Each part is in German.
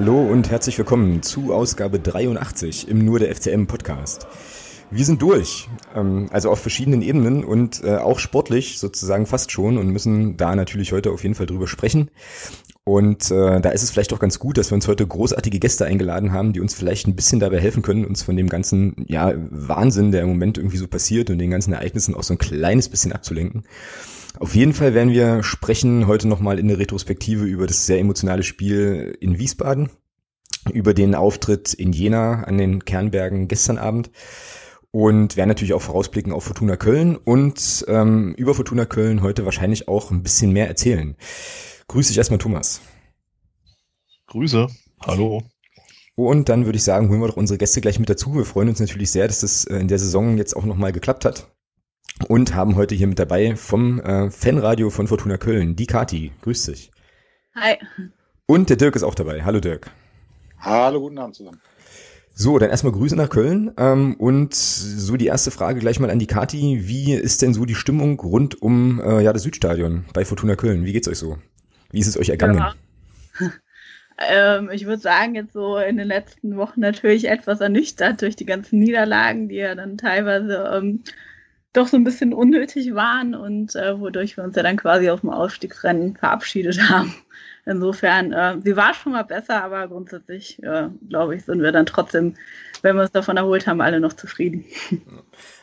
Hallo und herzlich willkommen zu Ausgabe 83 im Nur der FCM Podcast. Wir sind durch, ähm, also auf verschiedenen Ebenen und äh, auch sportlich sozusagen fast schon und müssen da natürlich heute auf jeden Fall drüber sprechen. Und äh, da ist es vielleicht auch ganz gut, dass wir uns heute großartige Gäste eingeladen haben, die uns vielleicht ein bisschen dabei helfen können, uns von dem ganzen ja, Wahnsinn, der im Moment irgendwie so passiert und den ganzen Ereignissen auch so ein kleines bisschen abzulenken. Auf jeden Fall werden wir sprechen heute nochmal in der Retrospektive über das sehr emotionale Spiel in Wiesbaden, über den Auftritt in Jena an den Kernbergen gestern Abend und werden natürlich auch vorausblicken auf Fortuna Köln und ähm, über Fortuna Köln heute wahrscheinlich auch ein bisschen mehr erzählen. Grüße dich erstmal, Thomas. Grüße. Hallo. Und dann würde ich sagen, holen wir doch unsere Gäste gleich mit dazu. Wir freuen uns natürlich sehr, dass das äh, in der Saison jetzt auch nochmal geklappt hat. Und haben heute hier mit dabei vom äh, Fanradio von Fortuna Köln, die Kati. Grüß dich. Hi. Und der Dirk ist auch dabei. Hallo Dirk. Hallo, guten Abend zusammen. So, dann erstmal Grüße nach Köln. Ähm, und so die erste Frage gleich mal an die Kati. Wie ist denn so die Stimmung rund um äh, ja, das Südstadion bei Fortuna Köln? Wie geht's euch so? Wie ist es euch ergangen? Ja. Ähm, ich würde sagen, jetzt so in den letzten Wochen natürlich etwas ernüchtert durch die ganzen Niederlagen, die ja dann teilweise ähm, doch so ein bisschen unnötig waren und äh, wodurch wir uns ja dann quasi aus dem Ausstiegsrennen verabschiedet haben. Insofern, äh, sie war schon mal besser, aber grundsätzlich, äh, glaube ich, sind wir dann trotzdem, wenn wir uns davon erholt haben, alle noch zufrieden.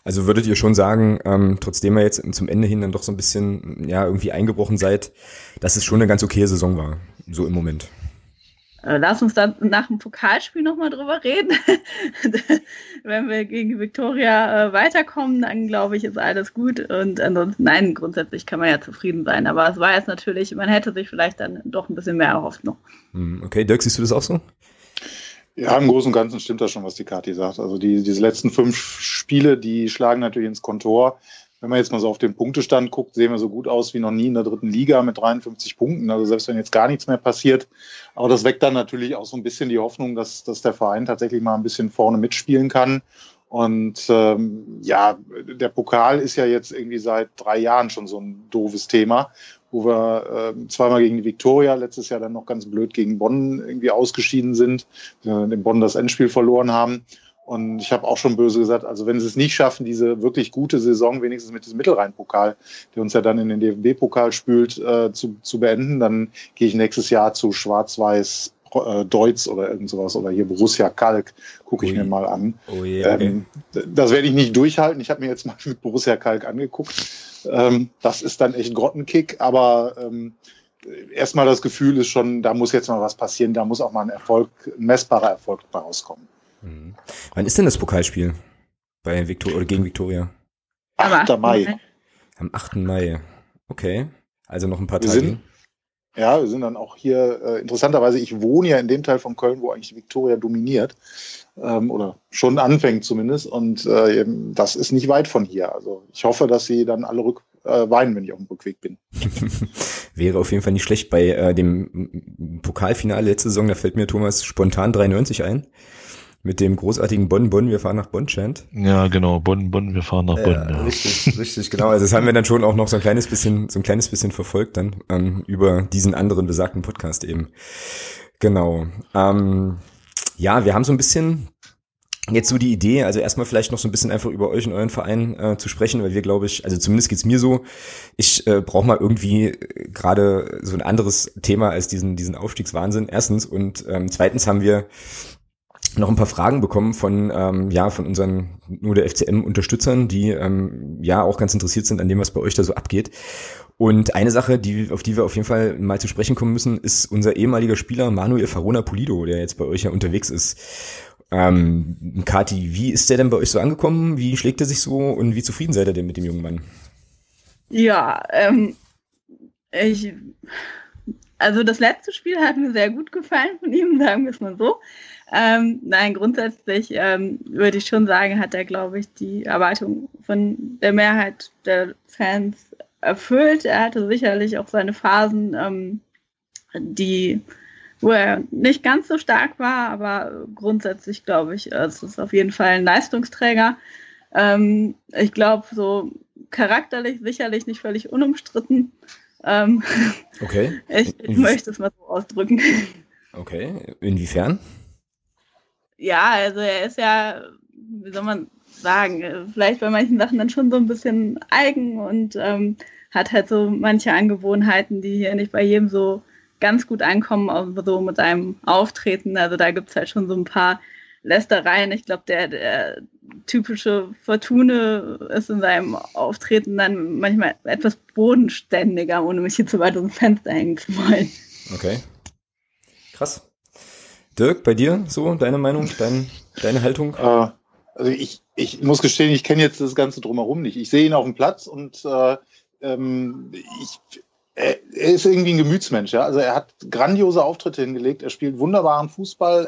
Also würdet ihr schon sagen, ähm, trotzdem ihr jetzt zum Ende hin dann doch so ein bisschen ja irgendwie eingebrochen seid, dass es schon eine ganz okaye Saison war, so im Moment? Äh, lass uns dann nach dem Pokalspiel nochmal drüber reden. Wenn wir gegen Viktoria äh, weiterkommen, dann glaube ich, ist alles gut. Und ansonsten, nein, grundsätzlich kann man ja zufrieden sein. Aber es war jetzt natürlich, man hätte sich vielleicht dann doch ein bisschen mehr erhofft noch. Hm, okay, Dirk, siehst du das auch so? Ja, im Großen und Ganzen stimmt das schon, was die Kathi sagt. Also die, diese letzten fünf Spiele, die schlagen natürlich ins Kontor. Wenn man jetzt mal so auf den Punktestand guckt, sehen wir so gut aus wie noch nie in der dritten Liga mit 53 Punkten. Also selbst wenn jetzt gar nichts mehr passiert. Aber das weckt dann natürlich auch so ein bisschen die Hoffnung, dass, dass der Verein tatsächlich mal ein bisschen vorne mitspielen kann. Und ähm, ja, der Pokal ist ja jetzt irgendwie seit drei Jahren schon so ein doofes Thema, wo wir äh, zweimal gegen die Viktoria, letztes Jahr dann noch ganz blöd gegen Bonn irgendwie ausgeschieden sind, äh, in Bonn das Endspiel verloren haben. Und ich habe auch schon böse gesagt, also wenn sie es nicht schaffen, diese wirklich gute Saison wenigstens mit diesem Mittelrhein-Pokal, der uns ja dann in den DFB-Pokal spült, äh, zu, zu beenden, dann gehe ich nächstes Jahr zu Schwarz-Weiß äh, Deutz oder irgend sowas oder hier Borussia Kalk gucke ich Ui. mir mal an. Oh yeah, okay. ähm, das werde ich nicht durchhalten. Ich habe mir jetzt mal mit Borussia Kalk angeguckt. Ähm, das ist dann echt ein Grottenkick, aber ähm, erstmal das Gefühl ist schon, da muss jetzt mal was passieren, da muss auch mal ein Erfolg, ein messbarer Erfolg bei rauskommen. Mhm. Wann ist denn das Pokalspiel bei Victor oder gegen Viktoria? 8. Mai. Am 8. Mai. Okay. Also noch ein paar wir Tage. Sind, ja, wir sind dann auch hier, äh, interessanterweise, ich wohne ja in dem Teil von Köln, wo eigentlich Viktoria dominiert. Ähm, oder schon anfängt zumindest. Und äh, das ist nicht weit von hier. Also ich hoffe, dass sie dann alle rück, äh, weinen, wenn ich auf dem Rückweg bin. Wäre auf jeden Fall nicht schlecht. Bei äh, dem Pokalfinale letzte Saison, da fällt mir Thomas spontan 93 ein mit dem großartigen Bonn, Bonn, wir fahren nach Bonn, Chant. Ja, genau, Bonn, Bonn, wir fahren nach Bonn. Ja. Richtig, richtig, genau. Also das haben wir dann schon auch noch so ein kleines bisschen, so ein kleines bisschen verfolgt dann ähm, über diesen anderen besagten Podcast eben. Genau. Ähm, ja, wir haben so ein bisschen jetzt so die Idee, also erstmal vielleicht noch so ein bisschen einfach über euch und euren Verein äh, zu sprechen, weil wir, glaube ich, also zumindest geht's mir so, ich äh, brauche mal irgendwie äh, gerade so ein anderes Thema als diesen, diesen Aufstiegswahnsinn, erstens. Und ähm, zweitens haben wir noch ein paar Fragen bekommen von ähm, ja von unseren nur der FCM Unterstützern, die ähm, ja auch ganz interessiert sind an dem, was bei euch da so abgeht. Und eine Sache, die auf die wir auf jeden Fall mal zu sprechen kommen müssen, ist unser ehemaliger Spieler Manuel Farona Pulido, der jetzt bei euch ja unterwegs ist. Ähm, Kati, wie ist der denn bei euch so angekommen? Wie schlägt er sich so und wie zufrieden seid ihr denn mit dem jungen Mann? Ja, ähm, ich also das letzte Spiel hat mir sehr gut gefallen von ihm, sagen wir es mal so. Ähm, nein, grundsätzlich ähm, würde ich schon sagen, hat er, glaube ich, die Erwartung von der Mehrheit der Fans erfüllt. Er hatte sicherlich auch seine Phasen, ähm, die, wo er nicht ganz so stark war, aber grundsätzlich glaube ich, es ist auf jeden Fall ein Leistungsträger. Ähm, ich glaube, so charakterlich sicherlich nicht völlig unumstritten. Ähm, okay. ich, ich möchte es mal so ausdrücken. Okay, inwiefern? Ja, also er ist ja, wie soll man sagen, vielleicht bei manchen Sachen dann schon so ein bisschen eigen und ähm, hat halt so manche Angewohnheiten, die hier nicht bei jedem so ganz gut ankommen, auch so mit seinem Auftreten. Also da gibt es halt schon so ein paar Lästereien. Ich glaube, der, der typische Fortune ist in seinem Auftreten dann manchmal etwas bodenständiger, ohne mich hier zu weit aus dem Fenster hängen zu wollen. Okay. Krass. Dirk, bei dir so, deine Meinung, dein, deine Haltung? Äh, also ich, ich muss gestehen, ich kenne jetzt das Ganze drumherum nicht. Ich sehe ihn auf dem Platz und äh, ähm, ich, er ist irgendwie ein Gemütsmensch. Ja? Also er hat grandiose Auftritte hingelegt, er spielt wunderbaren Fußball,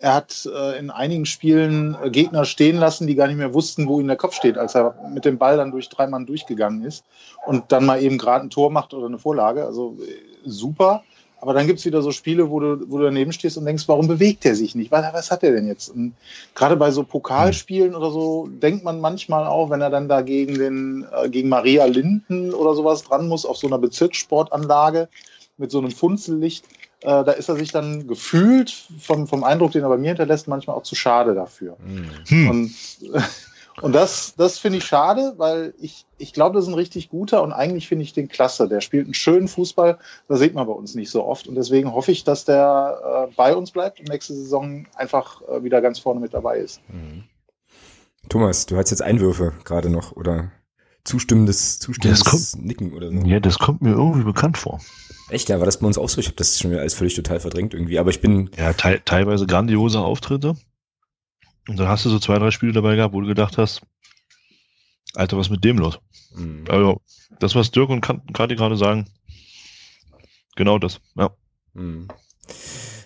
er, hat äh, in einigen Spielen äh, Gegner stehen lassen, die gar nicht mehr wussten, wo ihm der Kopf steht, als er mit dem Ball dann durch drei Mann durchgegangen ist und dann mal eben gerade ein Tor macht oder eine Vorlage. Also äh, super. Aber dann gibt's wieder so Spiele, wo du, wo du daneben stehst und denkst, warum bewegt er sich nicht? Was, was hat er denn jetzt? Und gerade bei so Pokalspielen oder so denkt man manchmal auch, wenn er dann da gegen, den, äh, gegen Maria Linden oder sowas dran muss, auf so einer Bezirkssportanlage mit so einem Funzellicht, äh, da ist er sich dann gefühlt vom, vom Eindruck, den er bei mir hinterlässt, manchmal auch zu schade dafür. Hm. Und und das, das finde ich schade, weil ich, ich glaube, das ist ein richtig guter und eigentlich finde ich den klasse. Der spielt einen schönen Fußball, das sieht man bei uns nicht so oft. Und deswegen hoffe ich, dass der äh, bei uns bleibt und nächste Saison einfach äh, wieder ganz vorne mit dabei ist. Mhm. Thomas, du hast jetzt Einwürfe gerade noch oder zustimmendes, zustimmendes Das kommt- Nicken oder so. Ja, das kommt mir irgendwie bekannt vor. Echt, ja, war das bei uns auch so? Ich habe das schon wieder alles völlig total verdrängt irgendwie. Aber ich bin, Ja, te teilweise grandiose Auftritte. Und dann hast du so zwei, drei Spiele dabei gehabt, wo du gedacht hast, Alter, was mit dem los? mh, Also, das, was Dirk und Kati gerade sagen, genau das. Ja. mh.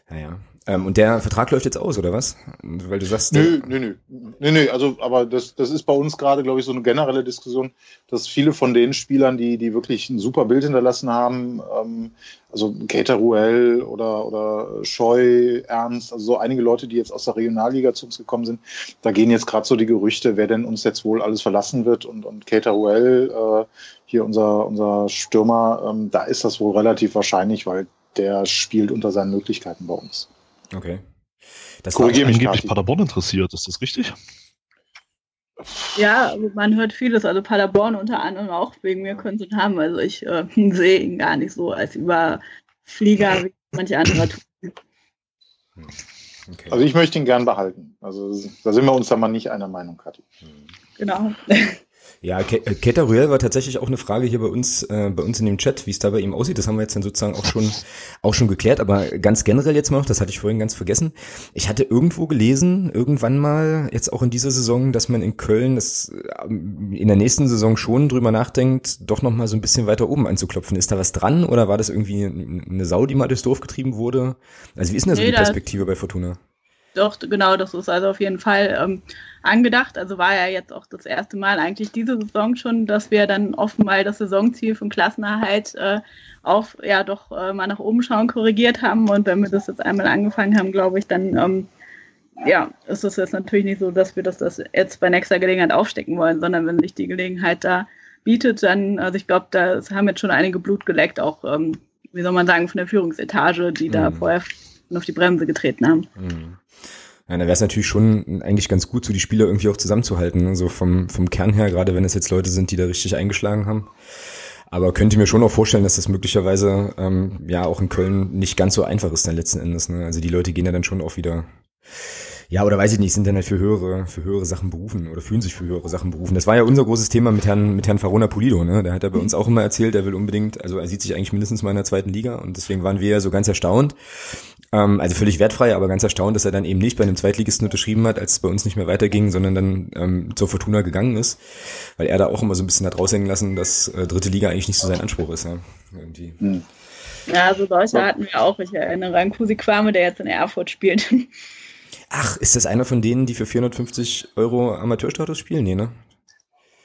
naja. Ähm, und der Vertrag läuft jetzt aus, oder was? Weil du sagst, Nö, nö, nö. Nö, nö, also, aber das, das ist bei uns gerade, glaube ich, so eine generelle Diskussion, dass viele von den Spielern, die, die wirklich ein super Bild hinterlassen haben, ähm, also Keita Ruel oder, oder Scheu, Ernst, also so einige Leute, die jetzt aus der Regionalliga zu uns gekommen sind, da gehen jetzt gerade so die Gerüchte, wer denn uns jetzt wohl alles verlassen wird und, und Keita Ruel, äh, hier unser, unser Stürmer, ähm, da ist das wohl relativ wahrscheinlich, weil der spielt unter seinen Möglichkeiten bei uns. Okay. Das war, Korrigier mich, Angeblich Kati. Paderborn interessiert, ist das richtig? Ja, also man hört vieles, also Paderborn unter anderem auch wegen mir könnte ihn haben. Also ich äh, sehe ihn gar nicht so als Überflieger wie manche andere tun. okay. Also ich möchte ihn gern behalten. Also da sind wir uns da mal nicht einer Meinung, Kathi. Genau. Ja, äh, Keita Ruel war tatsächlich auch eine Frage hier bei uns, äh, bei uns in dem Chat, wie es da bei ihm aussieht. Das haben wir jetzt dann sozusagen auch schon, auch schon geklärt. Aber ganz generell jetzt mal noch, das hatte ich vorhin ganz vergessen. Ich hatte irgendwo gelesen, irgendwann mal, jetzt auch in dieser Saison, dass man in Köln das ähm, in der nächsten Saison schon drüber nachdenkt, doch noch mal so ein bisschen weiter oben anzuklopfen. Ist da was dran oder war das irgendwie eine Sau, die mal durchs Dorf getrieben wurde? Also wie ist denn da so Nee, die Perspektive bei Fortuna? Doch, genau, das ist also auf jeden Fall ähm, angedacht. Also war ja jetzt auch das erste Mal eigentlich diese Saison schon, dass wir dann offen mal das Saisonziel von Klassenerhalt äh, auf ja doch äh, mal nach oben schauen korrigiert haben. Und wenn wir das jetzt einmal angefangen haben, glaube ich, dann ähm, ja, ist es jetzt natürlich nicht so, dass wir das, das jetzt bei nächster Gelegenheit aufstecken wollen, sondern wenn sich die Gelegenheit da bietet, dann, also ich glaube, da haben jetzt schon einige Blut geleckt, auch, ähm, wie soll man sagen, von der Führungsetage, die da Mhm. Vorher auf die Bremse getreten haben. Mhm. Ja, da wäre es natürlich schon eigentlich ganz gut, so die Spieler irgendwie auch zusammenzuhalten. Ne? So vom, vom Kern her, gerade wenn es jetzt Leute sind, die da richtig eingeschlagen haben. Aber könnte mir schon auch vorstellen, dass das möglicherweise ähm, ja auch in Köln nicht ganz so einfach ist dann letzten Endes. Ne? Also die Leute gehen ja dann schon auch wieder. Ja, oder weiß ich nicht, sind dann halt für höhere, für höhere Sachen berufen oder fühlen sich für höhere Sachen berufen. Das war ja unser großes Thema mit Herrn, mit Herrn Farona Pulido, ne? Der hat ja bei uns auch immer erzählt, er will unbedingt, also er sieht sich eigentlich mindestens mal in der zweiten Liga und deswegen waren wir ja so ganz erstaunt. Ähm, also völlig wertfrei, aber ganz erstaunt, dass er dann eben nicht bei einem Zweitligisten unterschrieben hat, als es bei uns nicht mehr weiterging, sondern dann ähm, zur Fortuna gegangen ist, weil er da auch immer so ein bisschen hat raushängen lassen, dass äh, dritte Liga eigentlich nicht so sein Anspruch ist. Ja? Irgendwie. Hm. Ja, so solche hatten wir auch. Ich erinnere an Kusi Kwame, der jetzt in Erfurt spielt. Ach, ist das einer von denen, die für 450 Euro Amateurstatus spielen? Nee, ne?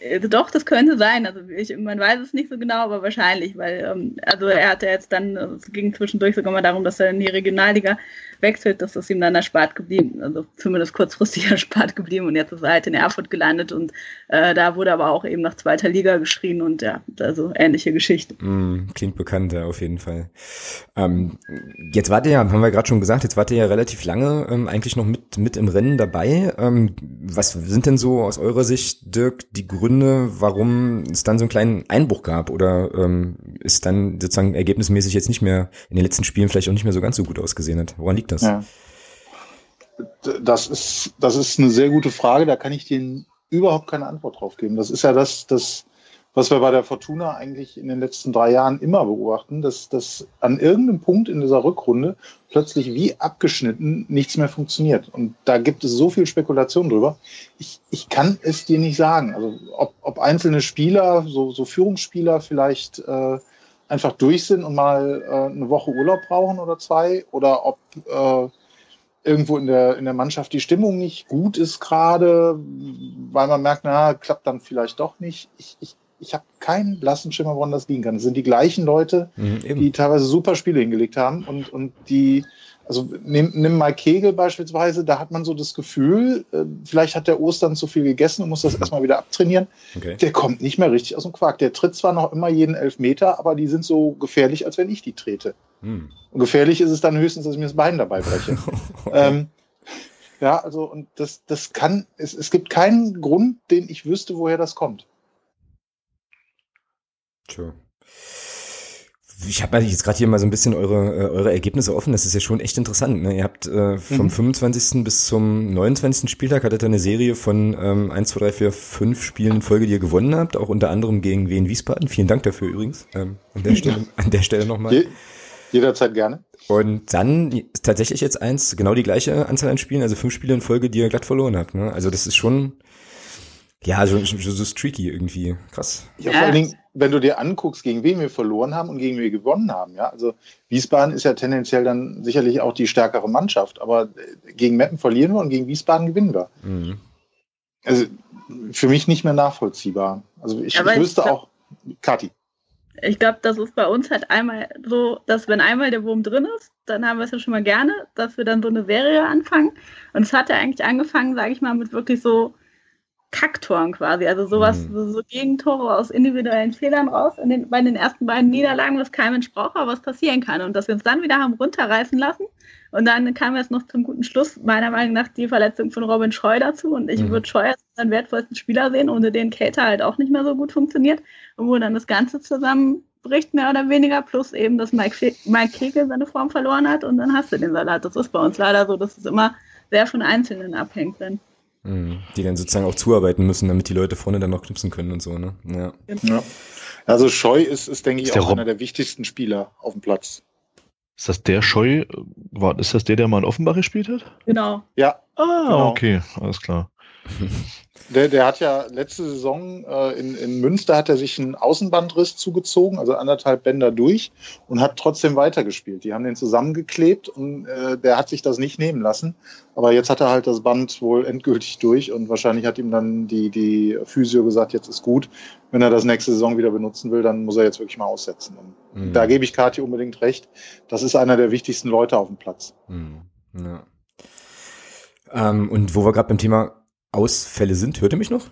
Äh, doch, das könnte sein. Also ich, man weiß es nicht so genau, aber wahrscheinlich, weil ähm, also er hatte jetzt dann, es ging zwischendurch sogar mal darum, dass er in die Regionalliga wechselt, das ist ihm dann erspart geblieben. Also zumindest kurzfristig erspart geblieben und jetzt ist er halt in Erfurt gelandet und äh, da wurde aber auch eben nach zweiter Liga geschrien und ja, also ähnliche Geschichte. Mm, klingt bekannt, ja, auf jeden Fall. Ähm, jetzt wart ihr ja, haben wir gerade schon gesagt, jetzt wart ihr ja relativ lange ähm, eigentlich noch mit, mit im Rennen dabei. Ähm, was sind denn so aus eurer Sicht, Dirk, die Gründe, warum es dann so einen kleinen Einbruch gab oder ähm, ist dann sozusagen ergebnismäßig jetzt nicht mehr in den letzten Spielen vielleicht auch nicht mehr so ganz so gut ausgesehen hat? Woran liegt das? Ja. Das ist, das ist eine sehr gute Frage, da kann ich dir überhaupt keine Antwort drauf geben. Das ist ja das, das was wir bei der Fortuna eigentlich in den letzten drei Jahren immer beobachten, dass, dass an irgendeinem Punkt in dieser Rückrunde plötzlich wie abgeschnitten nichts mehr funktioniert. Und da gibt es so viel Spekulation drüber. Ich, ich kann es dir nicht sagen. Also ob, ob einzelne Spieler, so, so Führungsspieler vielleicht äh, einfach durch sind und mal äh, eine Woche Urlaub brauchen oder zwei, oder ob äh, irgendwo in der, in der Mannschaft die Stimmung nicht gut ist gerade, weil man merkt, na, klappt dann vielleicht doch nicht. Ich, ich ich habe keinen blassen Schimmer, woran das liegen kann. Es sind die gleichen Leute, mhm, die teilweise super Spiele hingelegt haben und, und die, also nimm, nimm mal Kegel beispielsweise, da hat man so das Gefühl, äh, vielleicht hat der Ostern zu viel gegessen und muss das erstmal wieder abtrainieren. Okay. Der kommt nicht mehr richtig aus dem Quark. Der tritt zwar noch immer jeden Elfmeter, aber die sind so gefährlich, als wenn ich die trete. Mhm. Und gefährlich ist es dann höchstens, dass ich mir das Bein dabei breche. okay. ähm, ja, also und das, das kann, es, es gibt keinen Grund, den ich wüsste, woher das kommt. Sure. Ich habe jetzt gerade hier mal so ein bisschen eure, äh, eure Ergebnisse offen. Das ist ja schon echt interessant. Ne? Ihr habt äh, vom mhm. 25. bis zum 29. Spieltag hattet ihr eine Serie von ähm, 1, 2, 3, 4, 5 Spielen in Folge, die ihr gewonnen habt, auch unter anderem gegen Wien Wiesbaden. Vielen Dank dafür übrigens. Ähm, an der Stelle, an der Stelle nochmal. Je, jederzeit gerne. Und dann tatsächlich jetzt eins, genau die gleiche Anzahl an Spielen, also fünf Spiele in Folge, die ihr glatt verloren habt. Ne? Also das ist schon, ja, so, so, so streaky irgendwie. Krass. Ja, vor allen Dingen, wenn du dir anguckst, gegen wen wir verloren haben und gegen wen wir gewonnen haben, ja, also Wiesbaden ist ja tendenziell dann sicherlich auch die stärkere Mannschaft, aber gegen Meppen verlieren wir und gegen Wiesbaden gewinnen wir. Mhm. Also für mich nicht mehr nachvollziehbar. Also ich, ich wüsste ich glaub, auch, Kati. Ich glaube, das ist bei uns halt einmal so, dass wenn einmal der Wurm drin ist, dann haben wir es ja schon mal gerne, dass wir dann so eine Serie anfangen. Und es hat ja eigentlich angefangen, sage ich mal, mit wirklich so Kacktoren quasi. Also sowas, mhm. so Gegentore aus individuellen Fehlern raus in den, bei den ersten beiden Niederlagen, was kein Mensch braucht, aber was passieren kann. Und dass wir uns dann wieder haben runterreißen lassen. Und dann kam jetzt noch zum guten Schluss, meiner Meinung nach, die Verletzung von Robin Scheu dazu. Und ich mhm. würde Scheu als seinen wertvollsten Spieler sehen, ohne den Cater halt auch nicht mehr so gut funktioniert. Und wo dann das Ganze zusammenbricht, mehr oder weniger, plus eben, dass Mike, Mike Kegel seine Form verloren hat und dann hast du den Salat. Das ist bei uns leider so, dass es immer sehr von Einzelnen abhängt. Dann. Mhm. Die dann sozusagen auch zuarbeiten müssen, damit die Leute vorne dann noch knipsen können und so, ne? Ja. ja. Also Scheu ist, ist denke ich, ist auch einer der wichtigsten Spieler auf dem Platz. Ist das der Scheu? War, ist das der, der mal in Offenbach gespielt hat? Genau. Ja. Ah, genau. okay, alles klar. Der, der hat ja letzte Saison äh, in, in Münster hat er sich einen Außenbandriss zugezogen, also anderthalb Bänder durch und hat trotzdem weitergespielt. Die haben den zusammengeklebt und äh, der hat sich das nicht nehmen lassen. Aber jetzt hat er halt das Band wohl endgültig durch und wahrscheinlich hat ihm dann die, die Physio gesagt, jetzt ist gut. Wenn er das nächste Saison wieder benutzen will, dann muss er jetzt wirklich mal aussetzen. Und mhm. Da gebe ich Kati unbedingt recht. Das ist einer der wichtigsten Leute auf dem Platz. Mhm. Ja. Ähm, und wo wir gerade beim Thema Ausfälle sind. Hört ihr mich noch?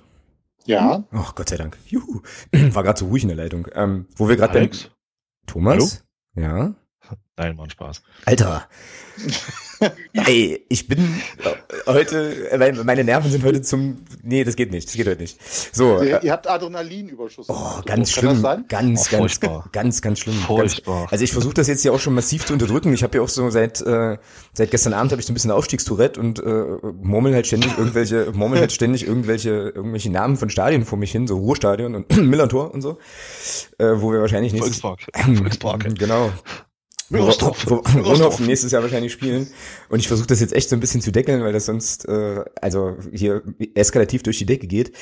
Ja. Ach, oh, Gott sei Dank. Juhu. War gerade so ruhig in der Leitung. Ähm, wo wir gerade Thomas? Hallo? Ja. Nein, war ein Spaß. Alter. Ey, ich bin heute, meine Nerven sind heute zum, nee, das geht nicht, das geht heute nicht. So. Ihr, ihr habt Adrenalinüberschuss. Oh, ganz schlimm. Ganz, oh, ganz, ganz, ganz schlimm. Furchtbar. Ganz, also ich versuche das jetzt hier auch schon massiv zu unterdrücken. Ich habe ja auch so seit, äh, seit gestern Abend habe ich so ein bisschen Aufstiegstourette und äh, murmel halt ständig irgendwelche, murmel halt ständig irgendwelche, irgendwelche Namen von Stadien vor mich hin, so Ruhrstadion und Millantor und so, äh, wo wir wahrscheinlich nicht. Volkspark. Volkspark. genau. Ronhoff nächstes Jahr wahrscheinlich spielen. Und ich versuche das jetzt echt so ein bisschen zu deckeln, weil das sonst äh, also hier eskalativ durch die Decke geht.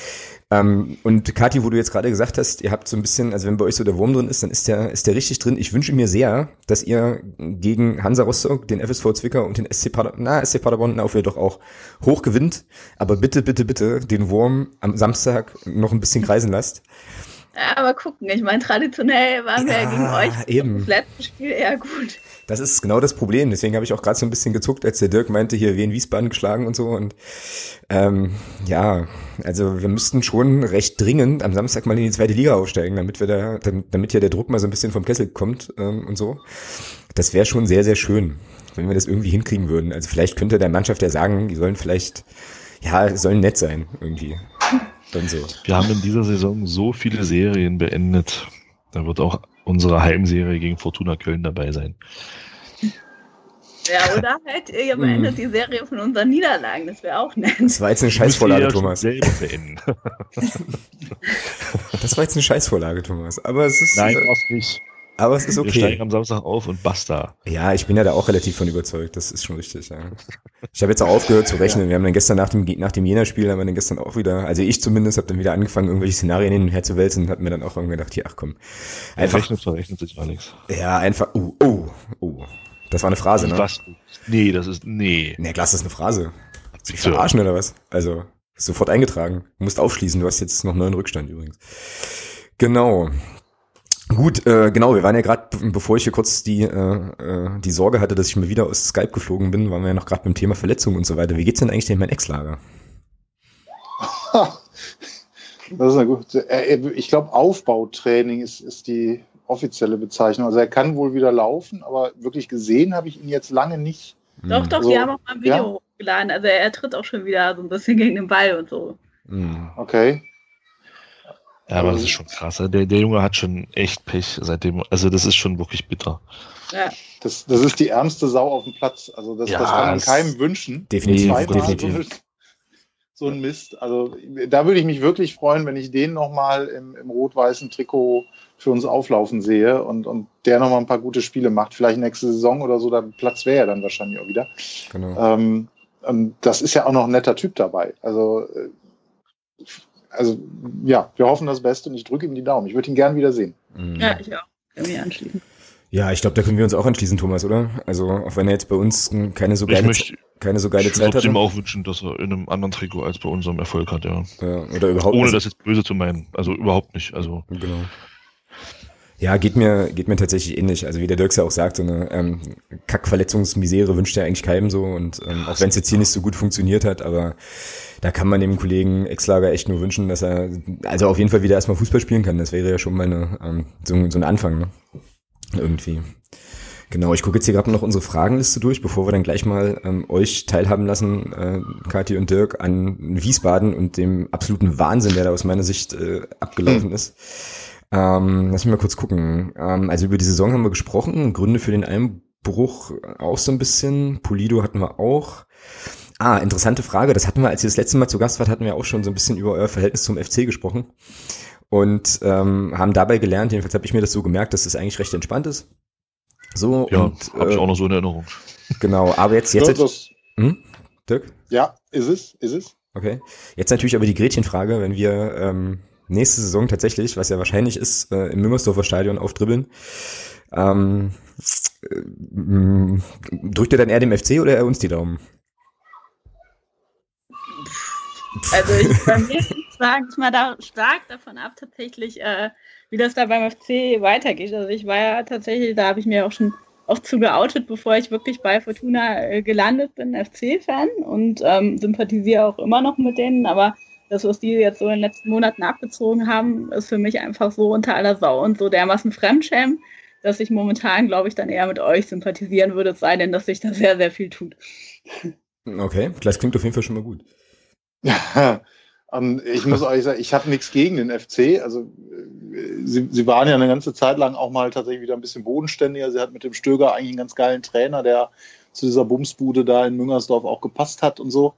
Ähm, und Kathi, wo du jetzt gerade gesagt hast, ihr habt so ein bisschen, also wenn bei euch so der Wurm drin ist, dann ist der, ist der richtig drin. Ich wünsche mir sehr, dass ihr gegen Hansa Rostock, den FSV Zwickau und den SC Paderborn, na, SC Paderborn auf ihr doch auch hoch gewinnt. Aber bitte, bitte, bitte den Wurm am Samstag noch ein bisschen kreisen lasst. Ja, aber gucken, ich meine, traditionell waren wir ja gegen euch eben. das letzte Spiel eher gut. Das ist genau das Problem. Deswegen habe ich auch gerade so ein bisschen gezuckt, als der Dirk meinte, hier Wien Wiesbaden geschlagen und so. Und ähm, ja, also wir müssten schon recht dringend am Samstag mal in die zweite Liga aufsteigen, damit wir da, damit ja der Druck mal so ein bisschen vom Kessel kommt ähm, und so. Das wäre schon sehr, sehr schön, wenn wir das irgendwie hinkriegen würden. Also vielleicht könnte der Mannschaft ja sagen, die sollen vielleicht, ja, sollen nett sein irgendwie. Dann so. Wir haben in dieser Saison so viele Serien beendet. Da wird auch unsere Heimserie gegen Fortuna Köln dabei sein. Ja, oder halt, ihr beendet die Serie von unseren Niederlagen, das wäre auch nett. Das war jetzt eine Scheißvorlage, Thomas. das war jetzt eine Scheißvorlage, Thomas. Aber es ist. Nein, auch nicht. Aber es ist okay. Wir steigen am Samstag auf und basta. Ja, ich bin ja da auch relativ von überzeugt. Das ist schon richtig, ja. Ich habe jetzt auch aufgehört zu rechnen. Wir haben dann gestern nach dem, nach dem Jena-Spiel haben wir dann gestern auch wieder, also ich zumindest, habe dann wieder angefangen, irgendwelche Szenarien hin und her zu wälzen und habe mir dann auch irgendwann gedacht, hier, ach komm. Einfach. Verrechnet, verrechnet sich Alex. Ja, einfach, oh, oh, oh. Das war eine Phrase, ne? Was? Nee, das ist, nee. Nee, Glas ist eine Phrase. Sich verarschen oder was? Also, sofort eingetragen. Du musst aufschließen. Du hast jetzt noch neuen Rückstand übrigens. Genau. Gut, äh, genau, wir waren ja gerade, bevor ich hier kurz die, äh, äh, die Sorge hatte, dass ich mal wieder aus Skype geflogen bin, waren wir ja noch gerade beim Thema Verletzungen und so weiter. Wie geht's denn eigentlich in mein Ex-Lager? Das ist eine gute. Ich glaube, Aufbautraining ist, ist die offizielle Bezeichnung. Also er kann wohl wieder laufen, aber wirklich gesehen habe ich ihn jetzt lange nicht. Doch, doch, so, wir haben auch mal ein Video ja? hochgeladen. Also er, er, tritt auch schon wieder so ein bisschen gegen den Ball und so. Hm. Okay. Ja, aber das ist schon krass. Der, der Junge hat schon echt Pech seitdem. Also das ist schon wirklich bitter. Ja. Das, das ist die ärmste Sau auf dem Platz. Also das, ja, das kann man keinem wünschen. Definitiv, definitiv. So ein Mist. Also da würde ich mich wirklich freuen, wenn ich den nochmal im, im rot-weißen Trikot für uns auflaufen sehe und, und der nochmal ein paar gute Spiele macht. Vielleicht nächste Saison oder so, da Platz wäre er dann wahrscheinlich auch wieder. Genau. Ähm, und das ist ja auch noch ein netter Typ dabei. Also äh, also ja, wir hoffen das Beste und ich drücke ihm die Daumen. Ich würde ihn gern wieder sehen. Mhm. Ja, ich auch. Können wir anschließen. Ja, ich glaube, da können wir uns auch anschließen, Thomas, oder? Also, auch wenn er jetzt bei uns keine so geile, möchte, keine so geile Zeit hat. Ich würde ihm auch wünschen, dass er in einem anderen Trikot als bei unserem Erfolg hat, ja. ja oder überhaupt Ohne das jetzt böse zu meinen. Also überhaupt nicht. Also. Genau. Ja, geht mir, geht mir tatsächlich ähnlich. Also wie der Dirks ja auch sagt, so eine ähm, Kackverletzungsmisere wünscht er eigentlich keinem so. Und ähm, auch wenn es jetzt hier nicht so gut funktioniert hat, aber da kann man dem Kollegen Exlager echt nur wünschen, dass er also auf jeden Fall wieder erstmal Fußball spielen kann. Das wäre ja schon mal eine, ähm, so, so ein Anfang, ne? Irgendwie. Genau, ich gucke jetzt hier gerade noch unsere Fragenliste durch, bevor wir dann gleich mal ähm, euch teilhaben lassen, äh, Kathi und Dirk, an Wiesbaden und dem absoluten Wahnsinn, der da aus meiner Sicht äh, abgelaufen hm. ist. Ähm, lass mich mal kurz gucken. Ähm, also über die Saison haben wir gesprochen, Gründe für den Einbruch auch so ein bisschen. Polido hatten wir auch. Ah, interessante Frage. Das hatten wir, als ihr das letzte Mal zu Gast wart, hatten wir auch schon so ein bisschen über euer Verhältnis zum FC gesprochen und ähm, haben dabei gelernt, jedenfalls habe ich mir das so gemerkt, dass das eigentlich recht entspannt ist. So, ja, habe ich äh, auch noch so in Erinnerung. Genau, aber jetzt, jetzt, jetzt hm? Dirk? Ja, ist es, ist es. Okay. Jetzt natürlich aber die Gretchenfrage, wenn wir ähm, nächste Saison tatsächlich, was ja wahrscheinlich ist, äh, im Müngersdorfer Stadion aufdribbeln, ähm, äh, drückt ihr dann eher dem FC oder eher uns die Daumen? Also ich, bei mir sage ich mal da stark davon ab, tatsächlich, äh, wie das da beim FC weitergeht. Also ich war ja tatsächlich, da habe ich mir auch schon oft zu geoutet, bevor ich wirklich bei Fortuna äh, gelandet bin, FC-Fan und ähm, sympathisiere auch immer noch mit denen, aber das, was die jetzt so in den letzten Monaten abgezogen haben, ist für mich einfach so unter aller Sau und so dermaßen Fremdschämen, dass ich momentan, glaube ich, dann eher mit euch sympathisieren würde, es sei denn, dass sich da sehr, sehr viel tut. Okay, das klingt auf jeden Fall schon mal gut. Ähm, ich muss euch sagen, ich habe nichts gegen den FC. Also äh, sie, sie waren ja eine ganze Zeit lang auch mal tatsächlich wieder ein bisschen bodenständiger. Sie hat mit dem Stöger eigentlich einen ganz geilen Trainer, der zu dieser Bumsbude da in Müngersdorf auch gepasst hat und so.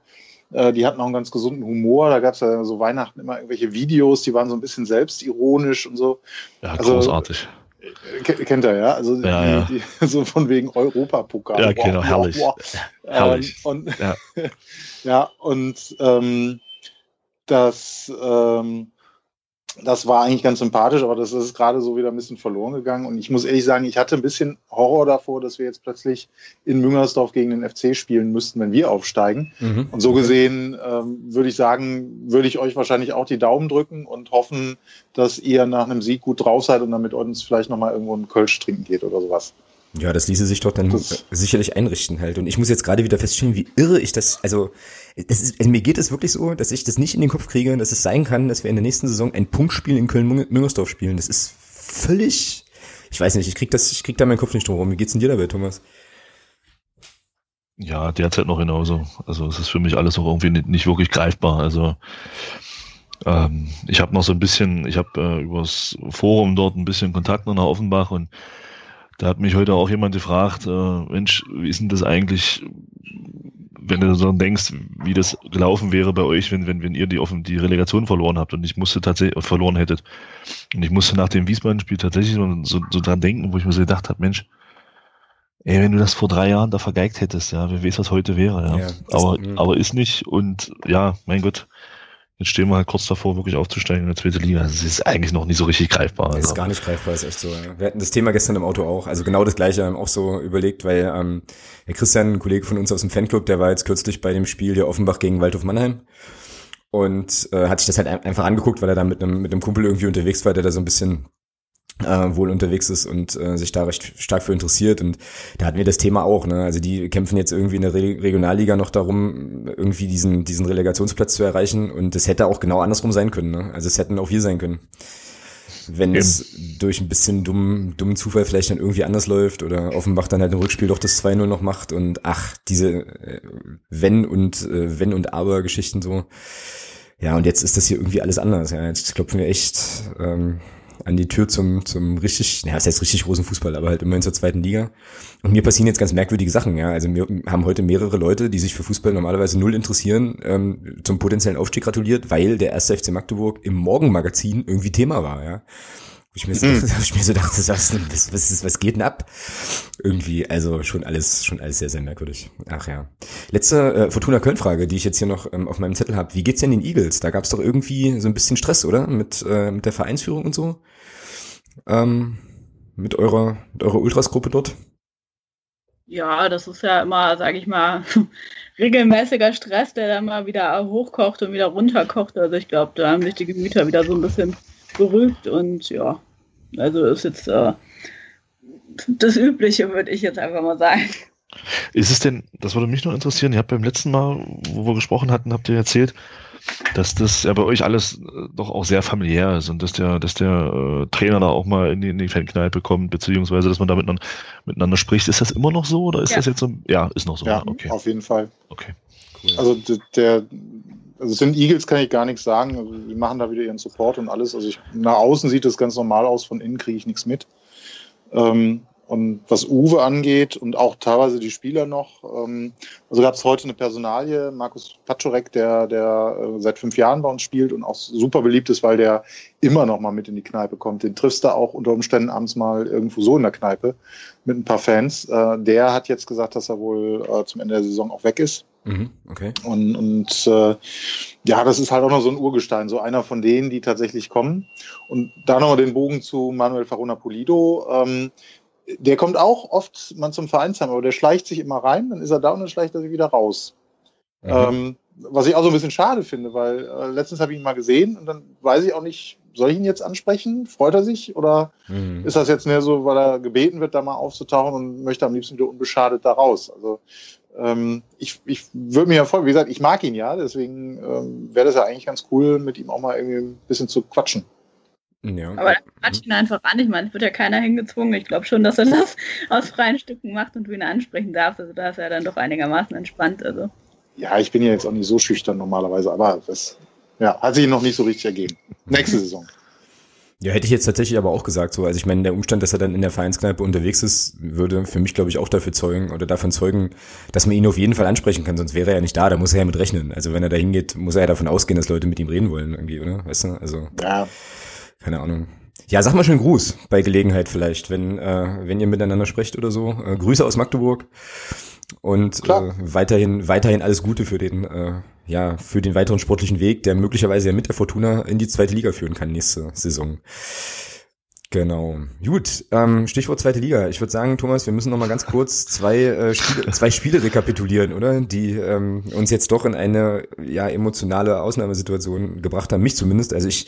Äh, die hatten auch einen ganz gesunden Humor. Da gab es ja so Weihnachten immer irgendwelche Videos, die waren so ein bisschen selbstironisch und so. Ja, also, großartig. Kennt er, ja? Also ja, ja. Die, so von wegen Europapokal. Ja, genau, wow, herrlich. Wow. herrlich. Ähm, und, ja. ja, und ähm, das ähm, das war eigentlich ganz sympathisch, aber das ist gerade so wieder ein bisschen verloren gegangen. Und ich muss ehrlich sagen, ich hatte ein bisschen Horror davor, dass wir jetzt plötzlich in Müngersdorf gegen den FC spielen müssten, wenn wir aufsteigen. Mhm. Und so gesehen ähm, würde ich sagen, würde ich euch wahrscheinlich auch die Daumen drücken und hoffen, dass ihr nach einem Sieg gut drauf seid und damit uns vielleicht nochmal irgendwo einen Kölsch trinken geht oder sowas. Ja, das ließe sich doch dann das sicherlich einrichten halt. Und ich muss jetzt gerade wieder feststellen, wie irre ich das, also, das ist, also mir geht es wirklich so, dass ich das nicht in den Kopf kriege, dass es sein kann, dass wir in der nächsten Saison ein Punktspiel in Köln-Müngersdorf spielen. Das ist völlig, ich weiß nicht, ich krieg das, ich krieg da meinen Kopf nicht drum rum. Wie geht's denn dir dabei, Thomas? Ja, derzeit noch genauso. Also es ist für mich alles noch irgendwie nicht, nicht wirklich greifbar. Also ähm, ich habe noch so ein bisschen, ich habe äh, übers Forum dort ein bisschen Kontakt nach Offenbach und da hat mich heute auch jemand gefragt, äh, Mensch, wie ist denn das eigentlich, wenn du so denkst, wie das gelaufen wäre bei euch, wenn, wenn, wenn ihr die, offen, die Relegation verloren habt und ich musste tatsächlich verloren hättet. Und ich musste nach dem Wiesbaden-Spiel tatsächlich so, so, so dran denken, wo ich mir so gedacht habe, Mensch, ey, wenn du das vor drei Jahren da vergeigt hättest, ja, wer weiß, was heute wäre, ja. ja aber, aber ist nicht und ja, mein Gott, Jetzt stehen wir halt kurz davor, wirklich aufzusteigen in der zweite Liga. Das ist eigentlich noch nicht so richtig greifbar. Das ist also. gar nicht greifbar, ist echt so. Wir hatten das Thema gestern im Auto auch, also genau das gleiche haben auch so überlegt, weil ähm, der Christian, ein Kollege von uns aus dem Fanclub, der war jetzt kürzlich bei dem Spiel der Offenbach gegen Waldhof Mannheim und äh, hat sich das halt einfach angeguckt, weil er da mit einem mit einem Kumpel irgendwie unterwegs war, der da so ein bisschen äh, wohl unterwegs ist und äh, sich da recht stark für interessiert. Und da hatten wir das Thema auch. Ne? Also die kämpfen jetzt irgendwie in der Re Regionalliga noch darum, irgendwie diesen, diesen Relegationsplatz zu erreichen. Und das hätte auch genau andersrum sein können. Ne? Also es hätten auch wir sein können. Wenn Eben. es durch ein bisschen dummen, dummen Zufall vielleicht dann irgendwie anders läuft oder Offenbach dann halt im Rückspiel doch das 2-0 noch macht und ach, diese äh, Wenn und äh, Wenn und Aber-Geschichten so. Ja, und jetzt ist das hier irgendwie alles anders. Ja, jetzt klopfen wir echt ähm, an die Tür zum, zum richtig, naja, das heißt richtig großen Fußball, aber halt immerhin zur zweiten Liga. Und mir passieren jetzt ganz merkwürdige Sachen, ja. Also wir haben heute mehrere Leute, die sich für Fußball normalerweise null interessieren, ähm, zum potenziellen Aufstieg gratuliert, weil der erste FC Magdeburg im Morgenmagazin irgendwie Thema war, ja. Wo ich mir so, mhm. dachte, ich mir so dachte, was, was, was, was geht denn ab? Irgendwie, also schon alles, schon alles sehr, sehr merkwürdig. Ach ja. Letzte äh, Fortuna Köln-Frage, die ich jetzt hier noch ähm, auf meinem Zettel habe. Wie geht's denn den Eagles? Da gab's doch irgendwie so ein bisschen Stress, oder? Mit, äh, mit der Vereinsführung und so? ähm, mit eurer, mit eurer Ultras-Gruppe dort? Ja, das ist ja immer, sage ich mal, regelmäßiger Stress, der dann mal wieder hochkocht und wieder runterkocht. Also ich glaube, da haben sich die Gemüter wieder so ein bisschen beruhigt und ja, also ist jetzt äh, das Übliche, würde ich jetzt einfach mal sagen. Ist es denn, das würde mich noch interessieren, ihr habt beim letzten Mal, wo wir gesprochen hatten, habt ihr erzählt, dass das ja bei euch alles äh, doch auch sehr familiär ist und dass der, dass der äh, Trainer da auch mal in die, in die Fankneipe kommt, beziehungsweise dass man da miteinander, miteinander spricht. Ist das immer noch so oder ist ja. das jetzt so? Ja, ist noch so. Ja, okay. auf jeden Fall. Okay. Cool. Also der, also sind Eagles kann ich gar nichts sagen. Also die machen da wieder ihren Support und alles. Also ich, nach außen sieht das ganz normal aus, von innen kriege ich nichts mit. Ähm, und was Uwe angeht und auch teilweise die Spieler noch, ähm, also gab es heute eine Personalie, Markus Paczorek, der, der äh, seit fünf Jahren bei uns spielt und auch super beliebt ist, weil der immer noch mal mit in die Kneipe kommt. Den triffst du auch unter Umständen abends mal irgendwo so in der Kneipe mit ein paar Fans. Äh, der hat jetzt gesagt, dass er wohl äh, zum Ende der Saison auch weg ist. Mhm, okay. Und, und äh, ja, das ist halt auch noch so ein Urgestein, so einer von denen, die tatsächlich kommen. Und da nochmal den Bogen zu Manuel Farona Polido. Ähm, der kommt auch oft man zum Vereinsheim, aber der schleicht sich immer rein, dann ist er da und dann schleicht er sich wieder raus. Mhm. Ähm, was ich auch so ein bisschen schade finde, weil äh, letztens habe ich ihn mal gesehen und dann weiß ich auch nicht, soll ich ihn jetzt ansprechen? Freut er sich? Oder mhm. ist das jetzt mehr so, weil er gebeten wird, da mal aufzutauchen und möchte am liebsten wieder unbeschadet da raus? Also ähm, ich, ich würde mir ja voll, wie gesagt, ich mag ihn ja, deswegen ähm, wäre das ja eigentlich ganz cool, mit ihm auch mal irgendwie ein bisschen zu quatschen. Ja. Aber dann quatscht ihn einfach an. Ich meine, es wird ja keiner hingezwungen. Ich glaube schon, dass er das aus freien Stücken macht und du ihn ansprechen darfst. Also da ist er dann doch einigermaßen entspannt. Also. Ja, ich bin ja jetzt auch nicht so schüchtern normalerweise, aber das ja, hat sich noch nicht so richtig ergeben. Nächste Saison. Ja, hätte ich jetzt tatsächlich aber auch gesagt so. Also ich meine, der Umstand, dass er dann in der Vereinskneipe unterwegs ist, würde für mich, glaube ich, auch dafür zeugen oder davon zeugen, dass man ihn auf jeden Fall ansprechen kann, sonst wäre er ja nicht da, da muss er ja mit rechnen. Also wenn er da hingeht, muss er ja davon ausgehen, dass Leute mit ihm reden wollen irgendwie, oder? Weißt du? Also. Ja keine Ahnung. Ja, sag mal schön Gruß bei Gelegenheit vielleicht, wenn, äh, wenn ihr miteinander sprecht oder so. Äh, Grüße aus Magdeburg und äh, weiterhin, weiterhin alles Gute für den, äh, ja, für den weiteren sportlichen Weg, der möglicherweise ja mit der Fortuna in die zweite Liga führen kann nächste Saison. Genau. Gut, ähm, Stichwort zweite Liga. Ich würde sagen, Thomas, wir müssen noch mal ganz kurz zwei, äh, Spiele, zwei Spiele rekapitulieren, oder? Die ähm, uns jetzt doch in eine ja emotionale Ausnahmesituation gebracht haben, mich zumindest. Also ich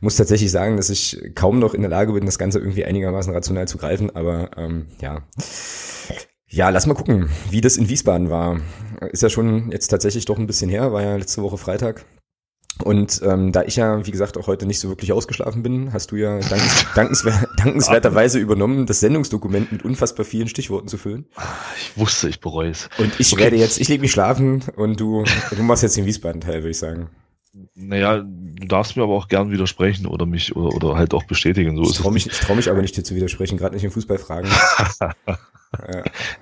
muss tatsächlich sagen, dass ich kaum noch in der Lage bin, das Ganze irgendwie einigermaßen rational zu greifen, aber ähm, ja. Ja, lass mal gucken, wie das in Wiesbaden war. Ist ja schon jetzt tatsächlich doch ein bisschen her, war ja letzte Woche Freitag. Und ähm, da ich ja, wie gesagt, auch heute nicht so wirklich ausgeschlafen bin, hast du ja dankens, dankenswer dankenswerterweise übernommen, das Sendungsdokument mit unfassbar vielen Stichworten zu füllen. Ich wusste, ich bereue es. Und ich okay. werde jetzt, ich lege mich schlafen und du, du machst jetzt den Wiesbaden-Teil, würde ich sagen. Naja, du darfst mir aber auch gern widersprechen oder mich oder, oder halt auch bestätigen. So ich traue mich, ich trau mich aber nicht dir zu widersprechen, gerade nicht in Fußballfragen. ja.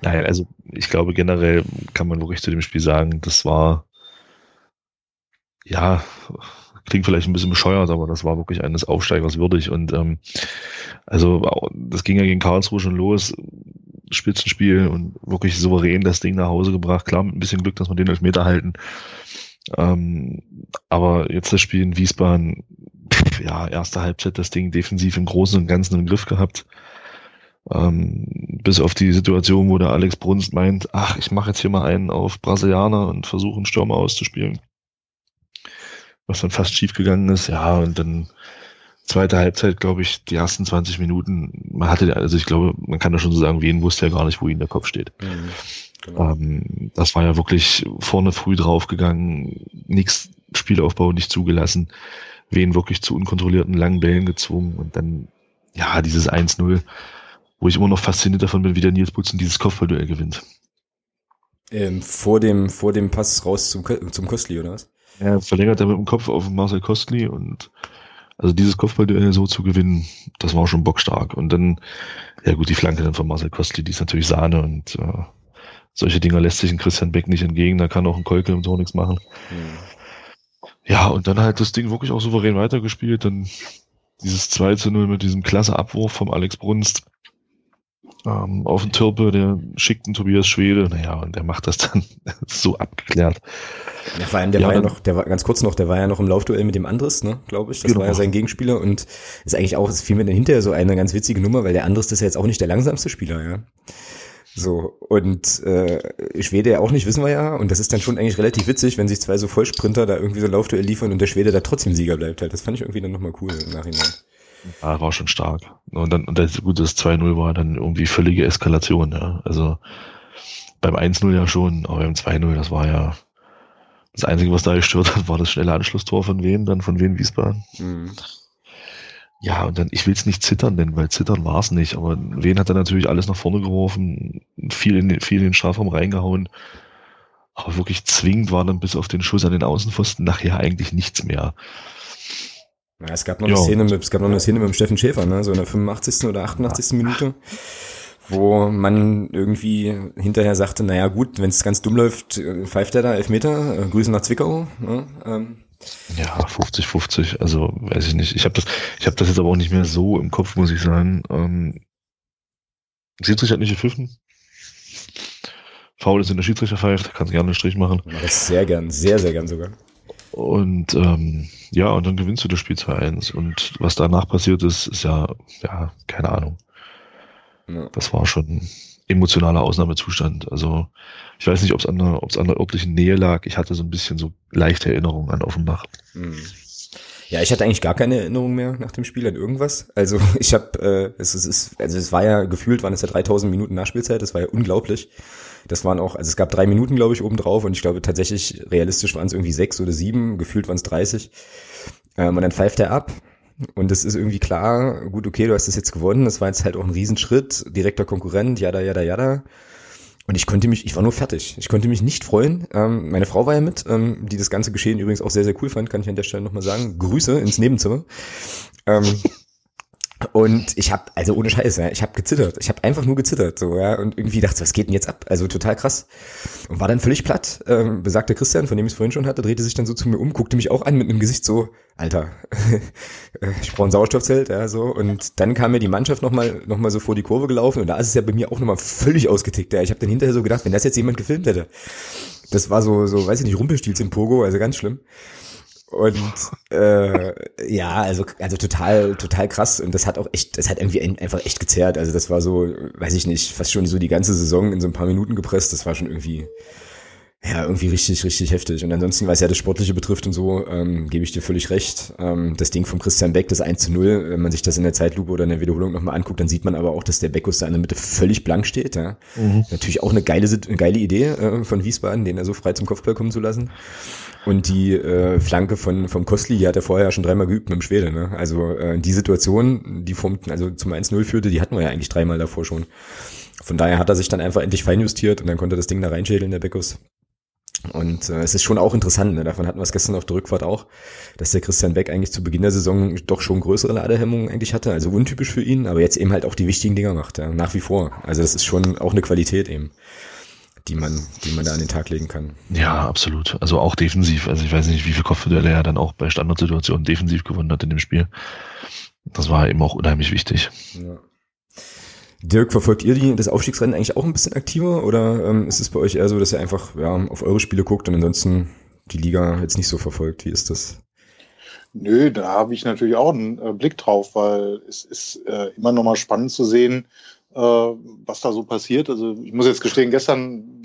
Nein, also ich glaube generell kann man wirklich zu dem Spiel sagen, das war ja, klingt vielleicht ein bisschen bescheuert, aber das war wirklich eines Aufsteigers würdig. Und ähm, also das ging ja gegen Karlsruhe schon los, Spitzenspiel und wirklich souverän das Ding nach Hause gebracht. Klar, mit ein bisschen Glück, dass wir den Elfmeter halten. Ähm, aber jetzt das Spiel in Wiesbaden, ja, erste Halbzeit das Ding defensiv im Großen und Ganzen im Griff gehabt. Ähm, bis auf die Situation, wo der Alex Brunst meint, ach, ich mache jetzt hier mal einen auf Brasilianer und versuche einen Stürmer auszuspielen was dann fast schief gegangen ist. Ja, und dann zweite Halbzeit, glaube ich, die ersten 20 Minuten, man hatte, also ich glaube, man kann da schon so sagen, wen wusste ja gar nicht, wo ihm der Kopf steht. Mhm, genau. ähm, das war ja wirklich vorne früh draufgegangen, nichts Spielaufbau nicht zugelassen, wen wirklich zu unkontrollierten langen Bällen gezwungen und dann, ja, dieses 1-0, wo ich immer noch fasziniert davon bin, wie der Nils Putzen dieses Kopfballduell gewinnt. Ähm, vor dem, vor dem Pass raus zum, zum Kostli, oder was? Er verlängert er mit dem Kopf auf Marcel Kostli und also dieses Kopfballduell so zu gewinnen, das war schon bockstark. Und dann, ja gut, die Flanke dann von Marcel Kostli, die ist natürlich Sahne und äh, solche Dinger lässt sich ein Christian Beck nicht entgegen, da kann auch ein Kolke im Tor nichts machen. Mhm. Ja, und dann halt das Ding wirklich auch souverän weitergespielt, dann dieses 2 zu 0 mit diesem klasse Abwurf vom Alex Brunst ähm, auf den Türpe, der schickt einen Tobias Schwede, naja, und der macht das dann so abgeklärt. Ja, vor allem, der ja, war ja noch, der war ganz kurz noch, der war ja noch im Laufduell mit dem Andres, ne, glaube ich. Das genau. war ja sein Gegenspieler und ist eigentlich auch, es fiel mir dann hinterher so eine ganz witzige Nummer, weil der Andres ist ja jetzt auch nicht der langsamste Spieler, ja. So, und äh, Schwede ja auch nicht, wissen wir ja. Und das ist dann schon eigentlich relativ witzig, wenn sich zwei so Vollsprinter da irgendwie so ein Laufduell liefern und der Schwede da trotzdem Sieger bleibt halt. Das fand ich irgendwie dann nochmal cool im Nachhinein. Ja, war schon stark. Und dann, und das, gut, das 2-0 war dann irgendwie völlige Eskalation, ja. Also beim 1-0 ja schon, aber beim 2-0, das war ja das Einzige, was da gestört hat, war das schnelle Anschlusstor von Wien, dann von Wien Wiesbaden. Mhm. Ja, und dann, ich will es nicht zittern nennen, weil zittern war es nicht, aber Wien hat dann natürlich alles nach vorne geworfen, viel in, viel in den Strafraum reingehauen. Aber wirklich zwingend war dann bis auf den Schuss an den Außenpfosten nachher eigentlich nichts mehr. Ja, es gab noch eine Szene mit, es gab noch eine Szene mit dem Steffen Schäfer, ne, so in der 85. oder 88. Minute, wo man irgendwie hinterher sagte, naja gut, wenn es ganz dumm läuft, äh, pfeift er da Elfmeter, äh, Grüße nach Zwickau. Ne, ähm. Ja, 50-50, also weiß ich nicht. Ich habe das, ich habe das jetzt aber auch nicht mehr so im Kopf, muss ich sagen. Ähm, Schiedsrichter hat nicht gepfiffen. Faul ist in der Schiedsrichter pfeift, kann gerne einen Strich machen. Das sehr gern, sehr, sehr gern sogar. Und ähm, ja, und dann gewinnst du das Spiel 2-1. Und was danach passiert ist, ist ja, ja, keine Ahnung. Ja. Das war schon emotionaler Ausnahmezustand. Also ich weiß nicht, ob es an, der, an der örtlichen Nähe lag. Ich hatte so ein bisschen so leichte Erinnerungen an Offenbach. Mhm. Ja, ich hatte eigentlich gar keine Erinnerung mehr nach dem Spiel an irgendwas. Also ich habe, äh, es, es ist, also es war ja gefühlt, waren es ja 3000 Minuten Nachspielzeit. Das war ja unglaublich. Das waren auch, also es gab drei Minuten, glaube ich, obendrauf und ich glaube tatsächlich realistisch waren es irgendwie sechs oder sieben, gefühlt waren es 30. Ähm, und dann pfeift er ab. Und es ist irgendwie klar, gut, okay, du hast das jetzt gewonnen, das war jetzt halt auch ein Riesenschritt, direkter Konkurrent, jada, jada, jada. Und ich konnte mich, ich war nur fertig. Ich konnte mich nicht freuen. Ähm, meine Frau war ja mit, ähm, die das ganze Geschehen übrigens auch sehr, sehr cool fand, kann ich an der Stelle nochmal sagen. Grüße ins Nebenzimmer. Ähm, Und ich habe, also ohne Scheiß, ja, ich habe gezittert. Ich habe einfach nur gezittert, so, ja, und irgendwie dachte, was geht denn jetzt ab? Also total krass. Und war dann völlig platt. Ähm, besagter Christian, von dem ich es vorhin schon hatte, drehte sich dann so zu mir um, guckte mich auch an mit einem Gesicht so, Alter, ich brauche ein Sauerstoffzelt, ja, so. Und dann kam mir die Mannschaft nochmal noch mal so vor die Kurve gelaufen und da ist es ja bei mir auch nochmal völlig ausgetickt, ja. Ich habe dann hinterher so gedacht, wenn das jetzt jemand gefilmt hätte, das war so, so, weiß ich nicht, Rumpelstilz im Pogo, also ganz schlimm. Und äh, ja, also also total total krass und das hat auch echt, das hat irgendwie einfach echt gezerrt. Also das war so, weiß ich nicht, fast schon so die ganze Saison in so ein paar Minuten gepresst. Das war schon irgendwie ja irgendwie richtig richtig heftig. Und ansonsten, was ja das Sportliche betrifft und so, ähm, gebe ich dir völlig recht. Ähm, das Ding von Christian Beck, das 1 zu 0, wenn man sich das in der Zeitlupe oder in der Wiederholung nochmal anguckt, dann sieht man aber auch, dass der Beckus da in der Mitte völlig blank steht. Ja. Mhm. Natürlich auch eine geile eine geile Idee äh, von Wiesbaden, den er so frei zum Kopfball kommen zu lassen. Und die äh, Flanke von vom Kostli, die hat er vorher schon dreimal geübt mit dem Schwede. Ne? Also äh, die Situation, die vom, also zum 1-0 führte, die hatten wir ja eigentlich dreimal davor schon. Von daher hat er sich dann einfach endlich feinjustiert und dann konnte das Ding da reinschädeln, der Beckus. Und äh, es ist schon auch interessant, ne? davon hatten wir es gestern auf der Rückfahrt auch, dass der Christian Beck eigentlich zu Beginn der Saison doch schon größere Ladehemmungen eigentlich hatte, also untypisch für ihn, aber jetzt eben halt auch die wichtigen Dinger macht, ja? nach wie vor. Also das ist schon auch eine Qualität eben die man, die man da an den Tag legen kann. Ja, absolut. Also auch defensiv. Also ich weiß nicht, wie viel Kopfduelle er dann auch bei Standardsituationen defensiv gewonnen hat in dem Spiel. Das war eben auch unheimlich wichtig. Ja. Dirk, verfolgt ihr die, das Aufstiegsrennen eigentlich auch ein bisschen aktiver oder ähm, ist es bei euch eher so, dass ihr einfach ja, auf eure Spiele guckt und ansonsten die Liga jetzt nicht so verfolgt? Wie ist das? Nö, da habe ich natürlich auch einen äh, Blick drauf, weil es ist äh, immer noch mal spannend zu sehen, äh, was da so passiert. Also ich muss jetzt gestehen, gestern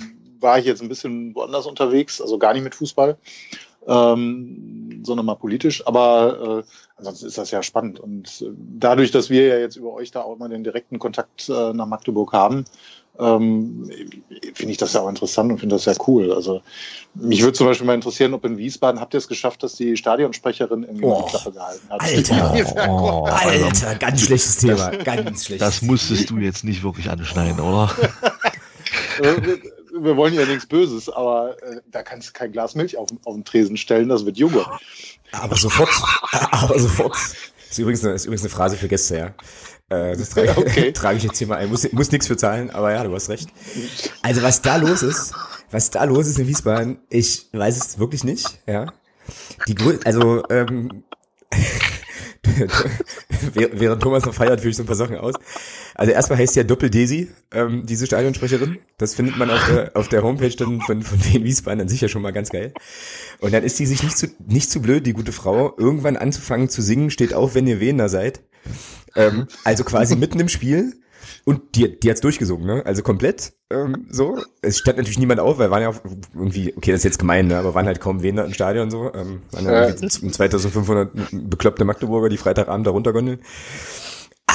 war ich jetzt ein bisschen woanders unterwegs, also gar nicht mit Fußball, ähm, sondern mal politisch. Aber äh, ansonsten ist das ja spannend. Und äh, dadurch, dass wir ja jetzt über euch da auch mal den direkten Kontakt äh, nach Magdeburg haben, ähm, finde ich das ja auch interessant und finde das sehr cool. Also mich würde zum Beispiel mal interessieren, ob in Wiesbaden habt ihr es geschafft, dass die Stadionsprecherin irgendwie oh, die Klappe gehalten hat. Alter, oh, Alter, ganz schlechtes Thema, ganz schlechtes. Das musstest du jetzt nicht wirklich anschneiden, oder? wir wollen ja nichts Böses, aber äh, da kannst du kein Glas Milch auf, auf den Tresen stellen, das wird Joghurt. Aber sofort, aber sofort. Das ist übrigens eine, ist übrigens eine Phrase für Gäste, ja. Äh, das trage, okay. trage ich jetzt hier mal ein. Muss, muss nichts für zahlen, aber ja, du hast recht. Also was da los ist, was da los ist in Wiesbaden, ich weiß es wirklich nicht, ja. Die, also, ähm, während Thomas noch feiert, führe ich so ein paar Sachen aus. Also erstmal heißt ja Doppel-Desi, ähm, diese Stadionsprecherin. Das findet man auf der, auf der Homepage dann von, von den Wiesbaden an sich ja schon mal ganz geil. Und dann ist die sich nicht zu, nicht zu blöd, die gute Frau, irgendwann anzufangen zu singen, steht auf, wenn ihr Wehner seid. Ähm, also quasi mitten im Spiel. Und die, die hat's durchgesungen, ne? Also komplett ähm, so. Es stand natürlich niemand auf, weil waren ja irgendwie, okay, das ist jetzt gemein, ne? aber waren halt kaum wen da im Stadion so. Ähm, waren ja äh. 2500 bekloppte Magdeburger, die Freitagabend da runtergondeln.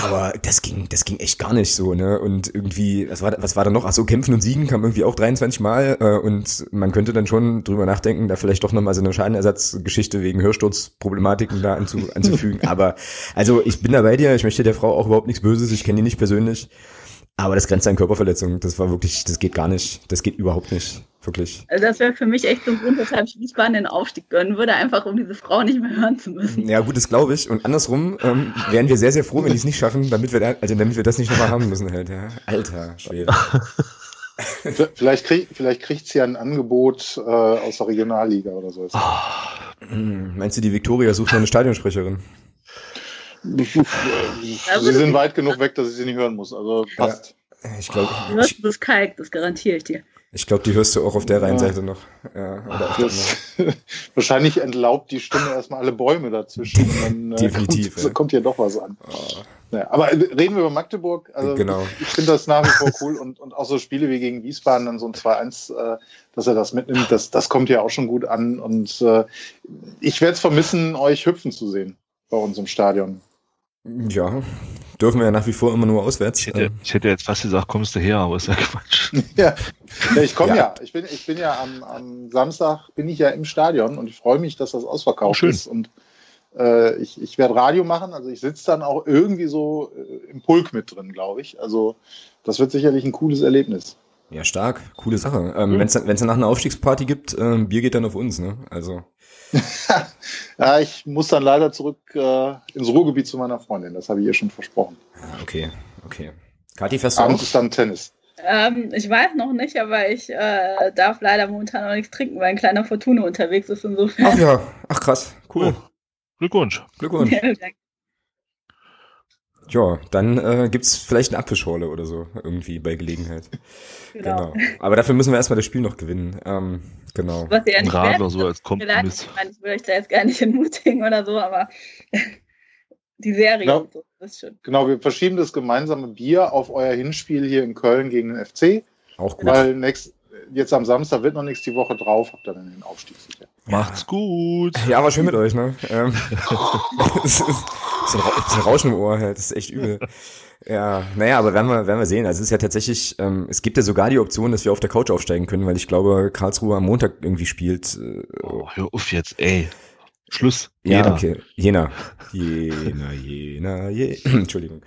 Aber das ging, das ging echt gar nicht so, ne? Und irgendwie, was war, was war da noch? Ach so, Kämpfen und Siegen kam irgendwie auch 23 Mal äh, und man könnte dann schon drüber nachdenken, da vielleicht doch nochmal so eine Schadenersatzgeschichte wegen Hörsturzproblematiken da anzu, anzufügen. Aber also ich bin da bei dir, ich möchte der Frau auch überhaupt nichts Böses, ich kenne die nicht persönlich. Aber das grenzt an Körperverletzung. Das war wirklich, das geht gar nicht. Das geht überhaupt nicht. Wirklich. Also das wäre für mich echt so ein Grund, weshalb ich Wiesbaden den Aufstieg gönnen würde, einfach um diese Frau nicht mehr hören zu müssen. Ja, gut, das glaube ich. Und andersrum ähm, wären wir sehr, sehr froh, wenn die es nicht schaffen, damit wir, da, also damit wir das nicht nochmal haben müssen halt. Ja. Alter Schwede. vielleicht, krieg, vielleicht kriegt sie ja ein Angebot äh, aus der Regionalliga oder so. Hm, meinst du, die Viktoria sucht noch eine Stadionsprecherin? Sie sind weit genug weg, dass ich sie nicht hören muss. Also passt. Ja, ich glaube. Du hörst das Kalk, das garantiere ich dir. Ich glaube, die hörst du auch auf der Rheinseite noch. Ja, das, wahrscheinlich entlaubt die Stimme erstmal alle Bäume dazwischen. Und dann, Definitiv. Kommt, ja. kommt hier doch was an. Oh. Ja, aber reden wir über Magdeburg. Also genau. Ich finde das nach wie vor cool und, und auch so Spiele wie gegen Wiesbaden, dann so ein 2-1, äh, dass er das mitnimmt, das, das kommt ja auch schon gut an. Und äh, ich werde es vermissen, euch hüpfen zu sehen bei uns im Stadion. Ja, dürfen wir ja nach wie vor immer nur auswärts. Ich hätte, ähm. ich hätte jetzt fast gesagt, kommst du her, aber ist ja Quatsch. ja, ich komme ja. ja. Ich bin, ich bin ja am, am, Samstag bin ich ja im Stadion und ich freue mich, dass das ausverkauft oh, ist. Und äh, ich, ich werde Radio machen, also ich sitze dann auch irgendwie so äh, im Pulk mit drin, glaube ich. Also das wird sicherlich ein cooles Erlebnis. Ja, stark. Coole Sache. Ähm, mhm. Wenn es dann nach einer Aufstiegsparty gibt, äh, Bier geht dann auf uns, ne? Also. ja, ich muss dann leider zurück äh, ins Ruhrgebiet zu meiner Freundin. Das habe ich ihr schon versprochen. Ah, okay, okay. Kathi, fährst du Abends ist dann Tennis. Ähm, ich weiß noch nicht, aber ich äh, darf leider momentan noch nichts trinken, weil ein kleiner Fortuna unterwegs ist insofern. Ach ja, ach krass, cool. Oh, Glückwunsch. Glückwunsch. Ja, dann äh, gibt vielleicht eine Apfelschorle oder so irgendwie bei Gelegenheit. Genau. genau. Aber dafür müssen wir erstmal das Spiel noch gewinnen. Ähm, genau. Was ja nicht Radler so als Kompromiss. Ich, meine, ich will euch da jetzt gar nicht entmutigen oder so, aber die Serie genau. und so, das ist schön. Genau, wir verschieben das gemeinsame Bier auf euer Hinspiel hier in Köln gegen den FC. Auch gut. Weil nächst, jetzt am Samstag wird noch nichts die Woche drauf, habt ihr dann den Aufstieg sicher. Macht's gut. Ja, war schön mit euch, ne? Ähm, ist, ist, ein Rauschen im Ohr halt, das ist echt übel. Ja, naja, aber werden wir, werden wir sehen. Also es ist ja tatsächlich, ähm, es gibt ja sogar die Option, dass wir auf der Couch aufsteigen können, weil ich glaube, Karlsruhe am Montag irgendwie spielt. Äh, oh, hör auf jetzt, ey. Schluss. Ja, Jena. okay. Jena. Jena, Jena, Jena. Entschuldigung.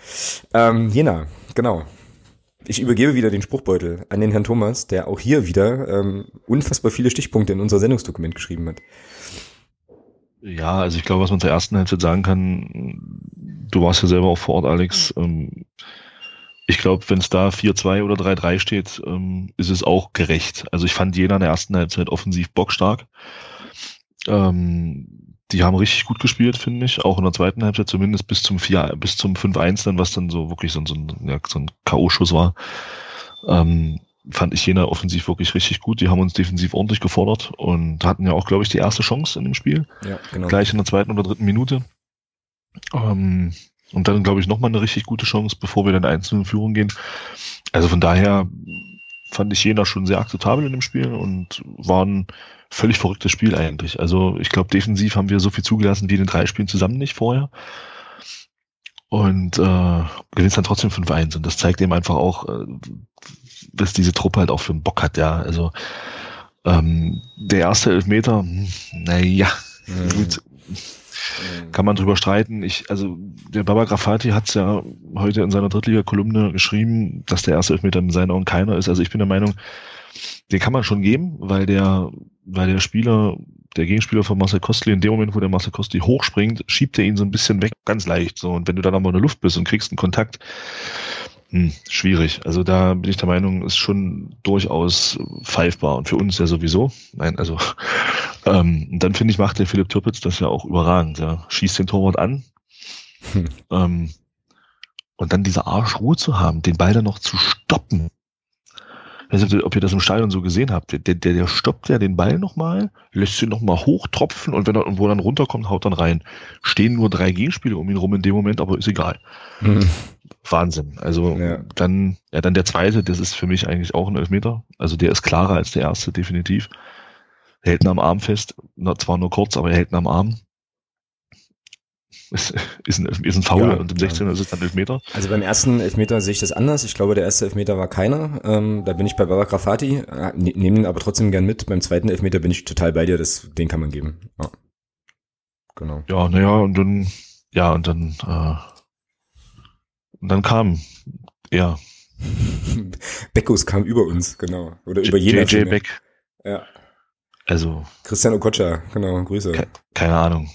Ähm, Jena, genau. Ich übergebe wieder den Spruchbeutel an den Herrn Thomas, der auch hier wieder ähm, unfassbar viele Stichpunkte in unser Sendungsdokument geschrieben hat. Ja, also ich glaube, was man zur ersten Halbzeit sagen kann, du warst ja selber auch vor Ort, Alex. Ähm, ich glaube, wenn es da 4-2 oder 3-3 steht, ähm, ist es auch gerecht. Also ich fand jeder in der ersten Halbzeit offensiv bockstark. Ähm, die haben richtig gut gespielt, finde ich. Auch in der zweiten Halbzeit zumindest bis zum 4, bis zum 5-1 dann, was dann so wirklich so, so ein, ja, so ein K.O.-Schuss war. Ähm, fand ich Jena offensiv wirklich richtig gut. Die haben uns defensiv ordentlich gefordert und hatten ja auch, glaube ich, die erste Chance in dem Spiel. Ja, genau. Gleich in der zweiten oder dritten Minute. Ähm, und dann, glaube ich, nochmal eine richtig gute Chance, bevor wir dann einzeln in Führung gehen. Also von daher fand ich Jena schon sehr akzeptabel in dem Spiel und waren völlig verrücktes Spiel eigentlich. Also ich glaube, defensiv haben wir so viel zugelassen wie in den drei Spielen zusammen nicht vorher. Und äh, gewinnst dann trotzdem 5-1. Und das zeigt eben einfach auch, äh, was diese Truppe halt auch für einen Bock hat, ja. Also ähm, der erste Elfmeter, hm, naja, mhm. gut. Kann man drüber streiten. Ich, also der Baba Grafati hat es ja heute in seiner Drittliga-Kolumne geschrieben, dass der erste Elfmeter in seinen Augen keiner ist. Also ich bin der Meinung, den kann man schon geben, weil der, weil der Spieler, der Gegenspieler von Marcel Kostli, in dem Moment, wo der Marcel Kostli hochspringt, schiebt er ihn so ein bisschen weg, ganz leicht. So, und wenn du dann aber in der Luft bist und kriegst einen Kontakt, hm, schwierig. Also da bin ich der Meinung, ist schon durchaus pfeifbar und für uns ja sowieso. Nein, also ähm, dann finde ich, macht der Philipp Türpitz das ja auch überragend. Ja. Schießt den Torwart an. Hm. Ähm, und dann diese Arschruhe zu haben, den Ball dann noch zu stoppen weiß nicht, ob ihr das im Stadion so gesehen habt. Der, der, der stoppt ja den Ball nochmal, lässt ihn nochmal hochtropfen und wenn er irgendwo dann runterkommt, haut dann rein. Stehen nur drei Gegenspiele um ihn rum in dem Moment, aber ist egal. Mhm. Wahnsinn. Also ja. dann, ja, dann der zweite, das ist für mich eigentlich auch ein Elfmeter. Also der ist klarer als der erste, definitiv. Er hält ihn am Arm fest, zwar nur kurz, aber er hält ihn am Arm ist, ist, ein, ist ein Foul ja, und im 16er ja. ist es dann Elfmeter. Also beim ersten Elfmeter sehe ich das anders. Ich glaube, der erste Elfmeter war keiner. Ähm, da bin ich bei Baba Grafati, äh, ne, nehme ihn aber trotzdem gern mit. Beim zweiten Elfmeter bin ich total bei dir, das, den kann man geben. Ja. Genau. Ja, naja, und dann, ja, und dann, äh, und dann kam er. Beckos kam über uns, genau. Oder über jeder. JJ Beck. Ja. Also. Christian Okocha, genau, Grüße. Ke keine Ahnung.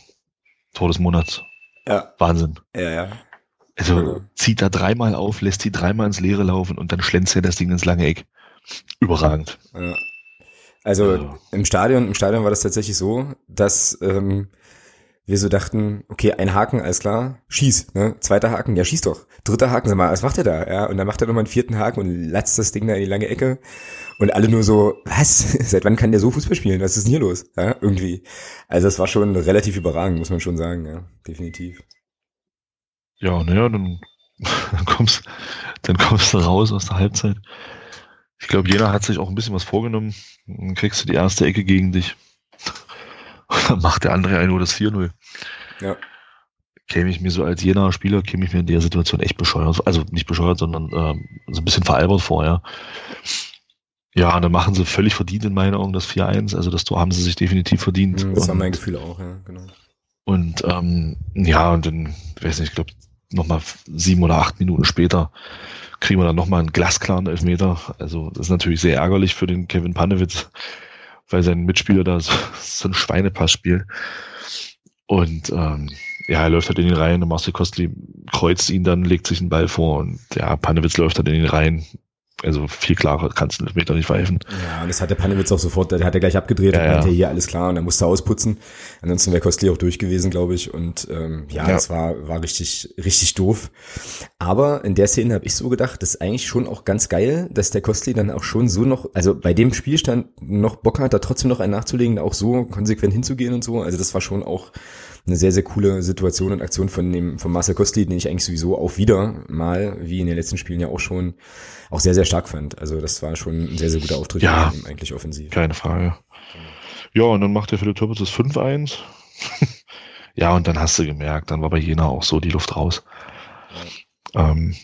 Tor des Monats. Ja. Wahnsinn. Ja, ja. Also ja. zieht da dreimal auf, lässt sie dreimal ins Leere laufen und dann schlänzt er das Ding ins lange Eck. Überragend. Ja. Also ja. im Stadion, im Stadion war das tatsächlich so, dass ähm, wir so dachten, okay, ein Haken, alles klar, schieß, ne? Zweiter Haken, ja, schieß doch. Dritter Haken, sag mal, was macht er da? Ja, und dann macht er nochmal einen vierten Haken und latzt das Ding da in die lange Ecke. Und alle nur so, was? Seit wann kann der so Fußball spielen? Was ist denn hier los? Ja, irgendwie. Also das war schon relativ überragend, muss man schon sagen, ja, definitiv. Ja, naja, dann, dann kommst, dann kommst du raus aus der Halbzeit. Ich glaube, jeder hat sich auch ein bisschen was vorgenommen. Dann kriegst du die erste Ecke gegen dich. Und dann macht der andere ein nur das 4-0. Ja. Käme ich mir so als jener Spieler, käme ich mir in der Situation echt bescheuert, also nicht bescheuert, sondern ähm, so ein bisschen veralbert vorher. Ja, dann machen sie völlig verdient in meinen Augen das 4-1. Also das Tor haben sie sich definitiv verdient. Das war mein Gefühl auch, ja, genau. Und ähm, ja, und dann, weiß nicht, ich glaube, nochmal sieben oder acht Minuten später kriegen wir dann nochmal einen glasklaren Elfmeter. Also das ist natürlich sehr ärgerlich für den Kevin Panewitz, weil sein Mitspieler da so, so ein Schweinepass spielt. Und ähm, ja, er läuft halt in den Reihen und Marcel Kostli kreuzt ihn dann, legt sich einen Ball vor und ja, Panewitz läuft halt in den Reihen, also viel klarer kannst du Meter nicht pfeifen. Ja, und das hat der Panewitz auch sofort, der hat er gleich abgedreht ja, und meinte, ja. hier alles klar und er musste ausputzen. Ansonsten wäre Kostli auch durch gewesen, glaube ich. Und ähm, ja, Ja. das war, war richtig, richtig doof. Aber in der Szene habe ich so gedacht, das ist eigentlich schon auch ganz geil, dass der Kostli dann auch schon so noch, also bei dem Spielstand noch Bock hat, da trotzdem noch einen nachzulegen, auch so konsequent hinzugehen und so. Also das war schon auch eine sehr, sehr coole Situation und Aktion von dem, von Marcel Kostli, den ich eigentlich sowieso auch wieder mal, wie in den letzten Spielen ja auch schon, auch sehr, sehr stark fand. Also das war schon ein sehr, sehr guter Auftritt Ja. eigentlich offensiv. Keine Frage. Ja, und dann macht der Philipp Türpitz das 5-1. ja, und dann hast du gemerkt, dann war bei Jena auch so die Luft raus. Ähm,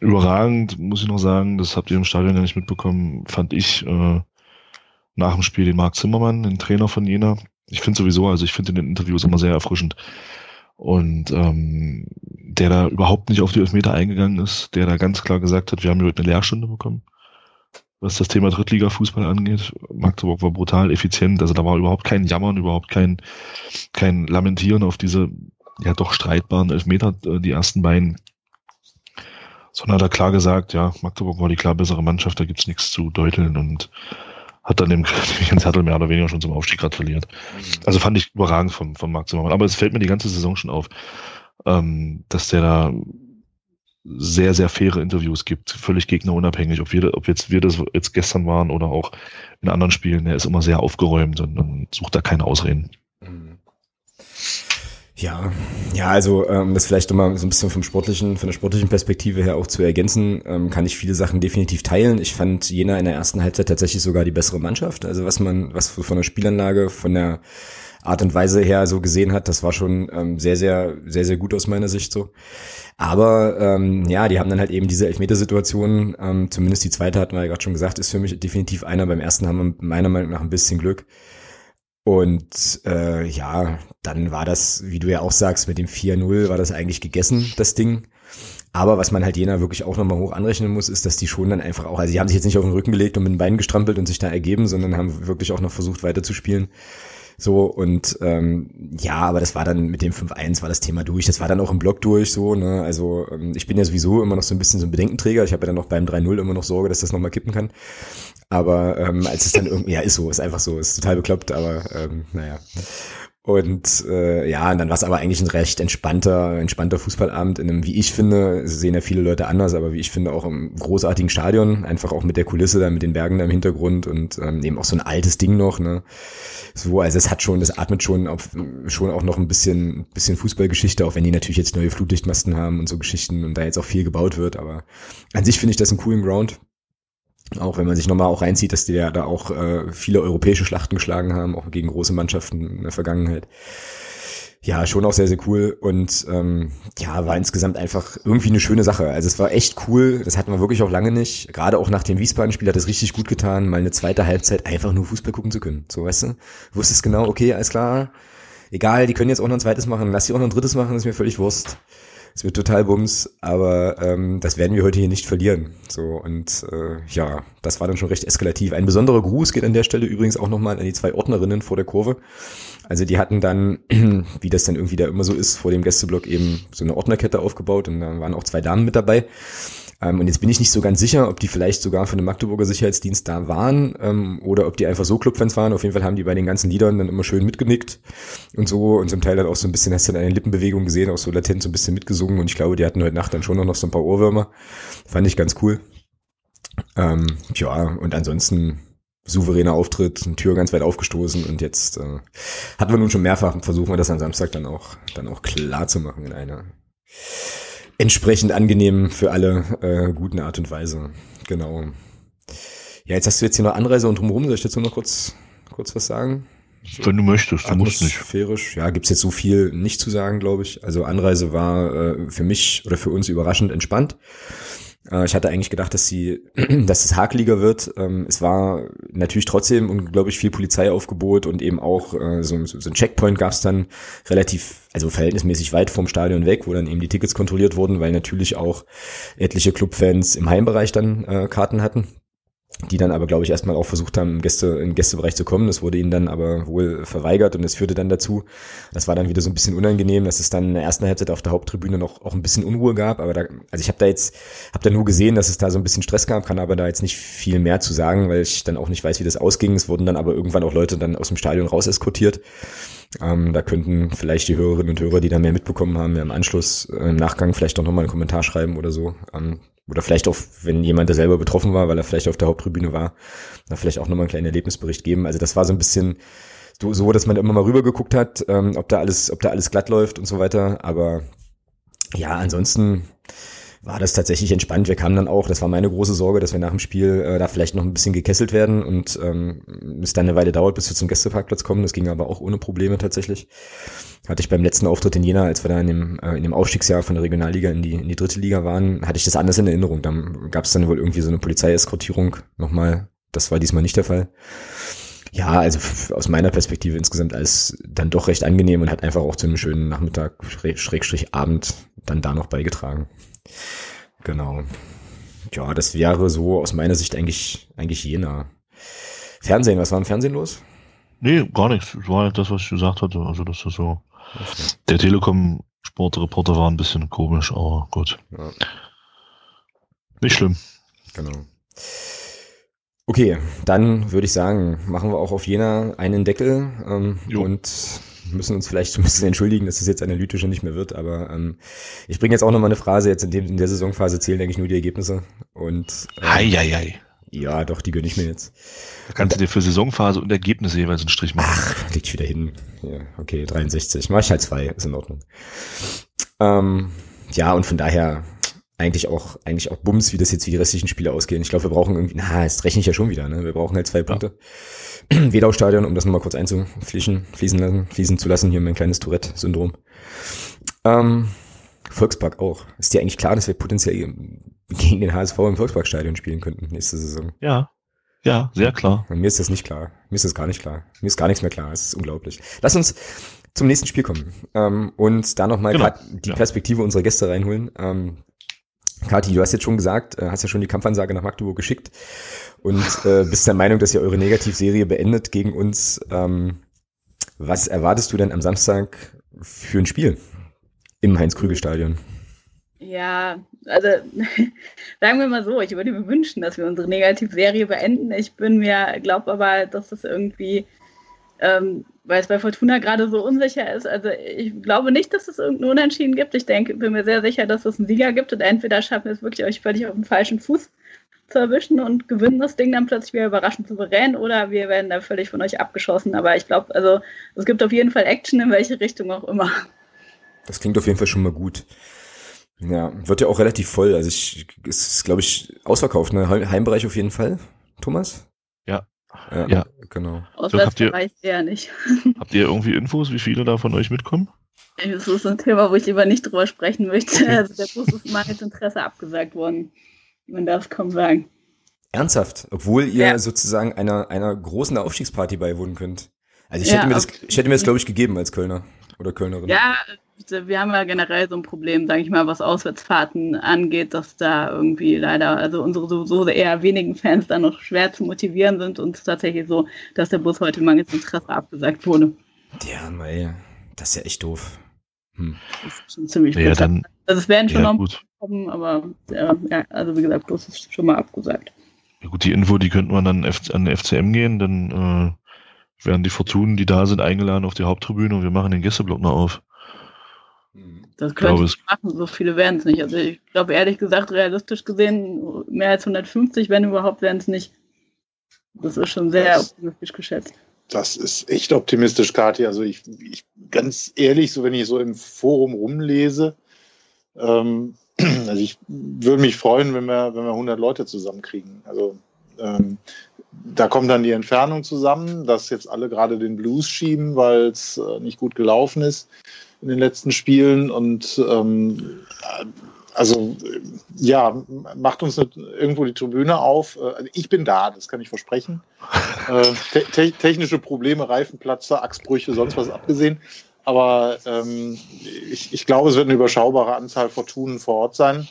überragend, muss ich noch sagen, das habt ihr im Stadion ja nicht mitbekommen, fand ich äh, nach dem Spiel den Marc Zimmermann, den Trainer von Jena. Ich finde sowieso, also ich finde in den Interviews immer sehr erfrischend. Und ähm, der da überhaupt nicht auf die Elfmeter eingegangen ist, der da ganz klar gesagt hat, wir haben heute eine Lehrstunde bekommen was das Thema Drittliga-Fußball angeht. Magdeburg war brutal effizient. Also da war überhaupt kein Jammern, überhaupt kein, kein Lamentieren auf diese ja doch streitbaren Elfmeter, äh, die ersten beiden. Sondern hat er klar gesagt, ja, Magdeburg war die klar bessere Mannschaft, da gibt's nichts zu deuteln und hat dann dem Jens Hertel mehr oder weniger schon zum Aufstieg gratuliert. Also fand ich überragend vom, vom Marc Zimmermann. Aber es fällt mir die ganze Saison schon auf, ähm, dass der da sehr, sehr faire Interviews gibt, völlig gegnerunabhängig, ob wir, ob jetzt wir das jetzt gestern waren oder auch in anderen Spielen. Er ist immer sehr aufgeräumt und, und sucht da keine Ausreden. Mhm. Ja, ja, also ähm, das vielleicht nochmal so ein bisschen vom sportlichen, von der sportlichen Perspektive her auch zu ergänzen, ähm, kann ich viele Sachen definitiv teilen. Ich fand Jena in der ersten Halbzeit tatsächlich sogar die bessere Mannschaft. Also was man, was von der Spielanlage, von der Art und Weise her so gesehen hat, das war schon ähm, sehr, sehr, sehr, sehr gut aus meiner Sicht so. Aber ähm, ja, die haben dann halt eben diese Elfmetersituation, ähm, zumindest die zweite hatten wir ja gerade schon gesagt, ist für mich definitiv einer. Beim ersten haben wir meiner Meinung nach ein bisschen Glück. Und äh, ja, dann war das, wie du ja auch sagst, mit dem 4-0 war das eigentlich gegessen, das Ding. Aber was man halt Jena wirklich auch nochmal hoch anrechnen muss, ist, dass die schon dann einfach auch, also die haben sich jetzt nicht auf den Rücken gelegt und mit den Beinen gestrampelt und sich da ergeben, sondern haben wirklich auch noch versucht weiterzuspielen. So, und ähm, ja, aber das war dann mit dem 5-1 war das Thema durch. Das war dann auch im Block durch, so, ne? Also ähm, ich bin ja sowieso immer noch so ein bisschen so ein Bedenkenträger. Ich habe ja dann auch beim 3-0 immer noch Sorge, dass das nochmal kippen kann. Aber ähm, als es dann irgendwie, ja, ist so, ist einfach so, ist total bekloppt, aber ähm, naja. Und äh, ja, und dann war es aber eigentlich ein recht entspannter, entspannter Fußballabend in einem, wie ich finde, sehen ja viele Leute anders, aber wie ich finde, auch im großartigen Stadion, einfach auch mit der Kulisse da, mit den Bergen da im Hintergrund und ähm, eben auch so ein altes Ding noch, ne? So, also es hat schon, das atmet schon auf, schon auch noch ein bisschen, bisschen Fußballgeschichte, auch wenn die natürlich jetzt neue Flutlichtmasten haben und so Geschichten und da jetzt auch viel gebaut wird, aber an sich finde ich das einen coolen Ground. Auch wenn man sich nochmal auch reinzieht, dass die ja da auch äh, viele europäische Schlachten geschlagen haben, auch gegen große Mannschaften in der Vergangenheit. Ja, schon auch sehr, sehr cool und ähm, ja, war insgesamt einfach irgendwie eine schöne Sache. Also es war echt cool, das hatten wir wirklich auch lange nicht. Gerade auch nach dem Wiesbaden-Spiel hat es richtig gut getan, mal eine zweite Halbzeit einfach nur Fußball gucken zu können. So, weißt du? Wusstest genau, okay, alles klar, egal, die können jetzt auch noch ein zweites machen, lass sie auch noch ein drittes machen, ist mir völlig Wurst. Es wird total Bums, aber ähm, das werden wir heute hier nicht verlieren. So und äh, ja, das war dann schon recht eskalativ. Ein besonderer Gruß geht an der Stelle übrigens auch nochmal an die zwei Ordnerinnen vor der Kurve. Also die hatten dann, wie das dann irgendwie da immer so ist, vor dem Gästeblock eben so eine Ordnerkette aufgebaut und da waren auch zwei Damen mit dabei. Ähm, und jetzt bin ich nicht so ganz sicher, ob die vielleicht sogar von dem Magdeburger Sicherheitsdienst da waren ähm, oder ob die einfach so Clubfans waren. Auf jeden Fall haben die bei den ganzen Liedern dann immer schön mitgenickt und so und zum Teil dann auch so ein bisschen, hast du dann eine Lippenbewegung gesehen, auch so latent so ein bisschen mitgesungen und ich glaube, die hatten heute Nacht dann schon noch so ein paar Ohrwürmer. Fand ich ganz cool. Ähm, ja, und ansonsten souveräner Auftritt, eine Tür ganz weit aufgestoßen und jetzt äh, hatten wir nun schon mehrfach, versuchen wir das am Samstag dann auch, dann auch klar zu machen in einer entsprechend angenehmen für alle äh, guten Art und Weise. Genau. Ja, jetzt hast du jetzt hier noch Anreise und drumherum. Soll ich dazu noch kurz, kurz was sagen? Wenn du möchtest, du musst nicht. Atmosphärisch, ja, gibt's jetzt so viel nicht zu sagen, glaube ich. Also Anreise war äh, für mich oder für uns überraschend entspannt. Äh, ich hatte eigentlich gedacht, dass sie, dass es hakeliger wird. Ähm, es war natürlich trotzdem unglaublich viel Polizeiaufgebot und eben auch äh, so, ein Checkpoint gab es dann relativ, also verhältnismäßig weit vom Stadion weg, wo dann eben die Tickets kontrolliert wurden, weil natürlich auch etliche Clubfans im Heimbereich dann äh, Karten hatten die dann aber, glaube ich, erstmal auch versucht haben, im, Gäste, im Gästebereich zu kommen. Das wurde ihnen dann aber wohl verweigert und es führte dann dazu, das war dann wieder so ein bisschen unangenehm, dass es dann in der ersten Halbzeit auf der Haupttribüne noch auch ein bisschen Unruhe gab. Aber da, also ich habe da jetzt, habe da nur gesehen, dass es da so ein bisschen Stress gab, kann aber da jetzt nicht viel mehr zu sagen, weil ich dann auch nicht weiß, wie das ausging. Es wurden dann aber irgendwann auch Leute dann aus dem Stadion raus eskortiert. Ähm, da könnten vielleicht die Hörerinnen und Hörer, die da mehr mitbekommen haben, ja im Anschluss, äh, im Nachgang vielleicht auch nochmal einen Kommentar schreiben oder so. Ähm, oder vielleicht auch, wenn jemand da selber betroffen war, weil er vielleicht auf der Haupttribüne war, da vielleicht auch nochmal einen kleinen Erlebnisbericht geben. Also das war so ein bisschen so, dass man immer mal rübergeguckt hat, ähm, ob da alles, ob da alles glatt läuft und so weiter. Aber ja, ansonsten war das tatsächlich entspannt. Wir kamen dann auch, das war meine große Sorge, dass wir nach dem Spiel äh, da vielleicht noch ein bisschen gekesselt werden und ähm, es dann eine Weile dauert, bis wir zum Gästeparkplatz kommen. Das ging aber auch ohne Probleme tatsächlich. Hatte ich beim letzten Auftritt in Jena, als wir da in dem, äh, in dem Aufstiegsjahr von der Regionalliga in die, in die dritte Liga waren, hatte ich das anders in Erinnerung. Da gab es dann wohl irgendwie so eine Polizeieskortierung nochmal. Das war diesmal nicht der Fall. Ja, also aus meiner Perspektive insgesamt alles dann doch recht angenehm und hat einfach auch zu einem schönen Nachmittag, Schrägstrich Abend dann da noch beigetragen. Genau. Ja, das wäre so aus meiner Sicht eigentlich, eigentlich Jena. Fernsehen, was war im Fernsehen los? Nee, gar nichts. Das war halt das, was ich gesagt hatte. Also, das ist so. Der Telekom-Sportreporter war ein bisschen komisch, aber gut. Ja. Nicht schlimm. Genau. Okay, dann würde ich sagen, machen wir auch auf Jena einen Deckel ähm, und müssen uns vielleicht ein bisschen entschuldigen, dass es jetzt analytischer nicht mehr wird, aber ähm, ich bringe jetzt auch nochmal eine Phrase, jetzt in, dem, in der Saisonphase zählen eigentlich nur die Ergebnisse und ähm, hei, hei, hei. ja, doch, die gönne ich mir jetzt. Da kannst und, du dir für Saisonphase und Ergebnisse jeweils einen Strich machen. Ach, liegt wieder hin. Ja, okay, 63. Mach ich halt zwei, ist in Ordnung. Ähm, ja, und von daher eigentlich auch, eigentlich auch Bums, wie das jetzt wie die restlichen Spiele ausgehen. Ich glaube, wir brauchen irgendwie, na, es rechne ich ja schon wieder, ne? Wir brauchen halt zwei Punkte. Ja. Wedau-Stadion, um das nochmal kurz einzufließen, fließen lassen, fließen zu lassen, hier mein kleines Tourette-Syndrom. Ähm, Volkspark auch. Ist dir eigentlich klar, dass wir potenziell gegen den HSV im Volksparkstadion spielen könnten nächste Saison? Ja. Ja, sehr klar. Und mir ist das nicht klar. Mir ist das gar nicht klar. Mir ist gar nichts mehr klar. Es ist unglaublich. Lass uns zum nächsten Spiel kommen ähm, und da nochmal genau. die Perspektive ja. unserer Gäste reinholen. Ähm, Kathi, du hast jetzt schon gesagt, äh, hast ja schon die Kampfansage nach Magdeburg geschickt und äh, bist der Meinung, dass ihr eure Negativserie beendet gegen uns. Ähm, was erwartest du denn am Samstag für ein Spiel im Heinz-Krügel-Stadion? Ja, also sagen wir mal so, ich würde mir wünschen, dass wir unsere Negativserie beenden. Ich bin mir, glaube aber, dass das irgendwie ähm, weil es bei Fortuna gerade so unsicher ist. Also ich glaube nicht, dass es irgendeinen Unentschieden gibt. Ich denke, bin mir sehr sicher, dass es einen Sieger gibt und entweder schaffen wir es wirklich euch völlig auf dem falschen Fuß zu erwischen und gewinnen das Ding dann plötzlich wieder überraschend souverän oder wir werden da völlig von euch abgeschossen. Aber ich glaube, also es gibt auf jeden Fall Action in welche Richtung auch immer. Das klingt auf jeden Fall schon mal gut. Ja, wird ja auch relativ voll. Also ich, es ist, glaube ich, ausverkauft, ne? Heimbereich auf jeden Fall, Thomas? Ja, ja, ja. genau. Auswärtsbereich eher nicht. Habt ihr irgendwie Infos, wie viele da von euch mitkommen? Das ist ein Thema, wo ich lieber nicht drüber sprechen möchte. Also der Bus ist mangels Interesse abgesagt worden. Man darf es kaum sagen. Ernsthaft? Obwohl ihr ja. sozusagen einer, einer großen Aufstiegsparty beiwohnen könnt. Also ich hätte mir das, ich hätte mir das, glaube ich, gegeben als Kölner oder Kölnerin. Ja, wir haben ja generell so ein Problem, sage ich mal, was Auswärtsfahrten angeht, dass da irgendwie leider, also unsere sowieso eher wenigen Fans da noch schwer zu motivieren sind und es ist tatsächlich so, dass der Bus heute mangels Interesse abgesagt wurde. Ja, mei, das ist ja echt doof. Hm. Das ist schon ziemlich ja, gut. Dann, also es werden schon ja, noch gut. kommen, aber ja, ja, also wie gesagt, Bus ist schon mal abgesagt. Ja gut, die Info, die könnte man dann an den FCM gehen, dann äh, werden die Fortunen, die da sind, eingeladen auf die Haupttribüne und wir machen den Gästeblock noch auf. Das könnte ich machen, so viele werden es nicht. Also ich glaube ehrlich gesagt, realistisch gesehen, mehr als 150, wenn überhaupt, werden es nicht. Das ist schon sehr das, optimistisch geschätzt. Das ist echt optimistisch, Kathi. Also ich, ich ganz ehrlich, so wenn ich so im Forum rumlese, ähm, also ich würde mich freuen, wenn wir, wenn wir 100 Leute zusammenkriegen. Also ähm, da kommt dann die Entfernung zusammen, dass jetzt alle gerade den Blues schieben, weil es äh, nicht gut gelaufen ist in den letzten Spielen und ähm, also ja, macht uns irgendwo die Tribüne auf. Also ich bin da, das kann ich versprechen. Äh, te technische Probleme, Reifenplatzer, Achsbrüche, sonst was abgesehen. Aber ähm, ich, ich glaube, es wird eine überschaubare Anzahl Fortunen vor Ort sein.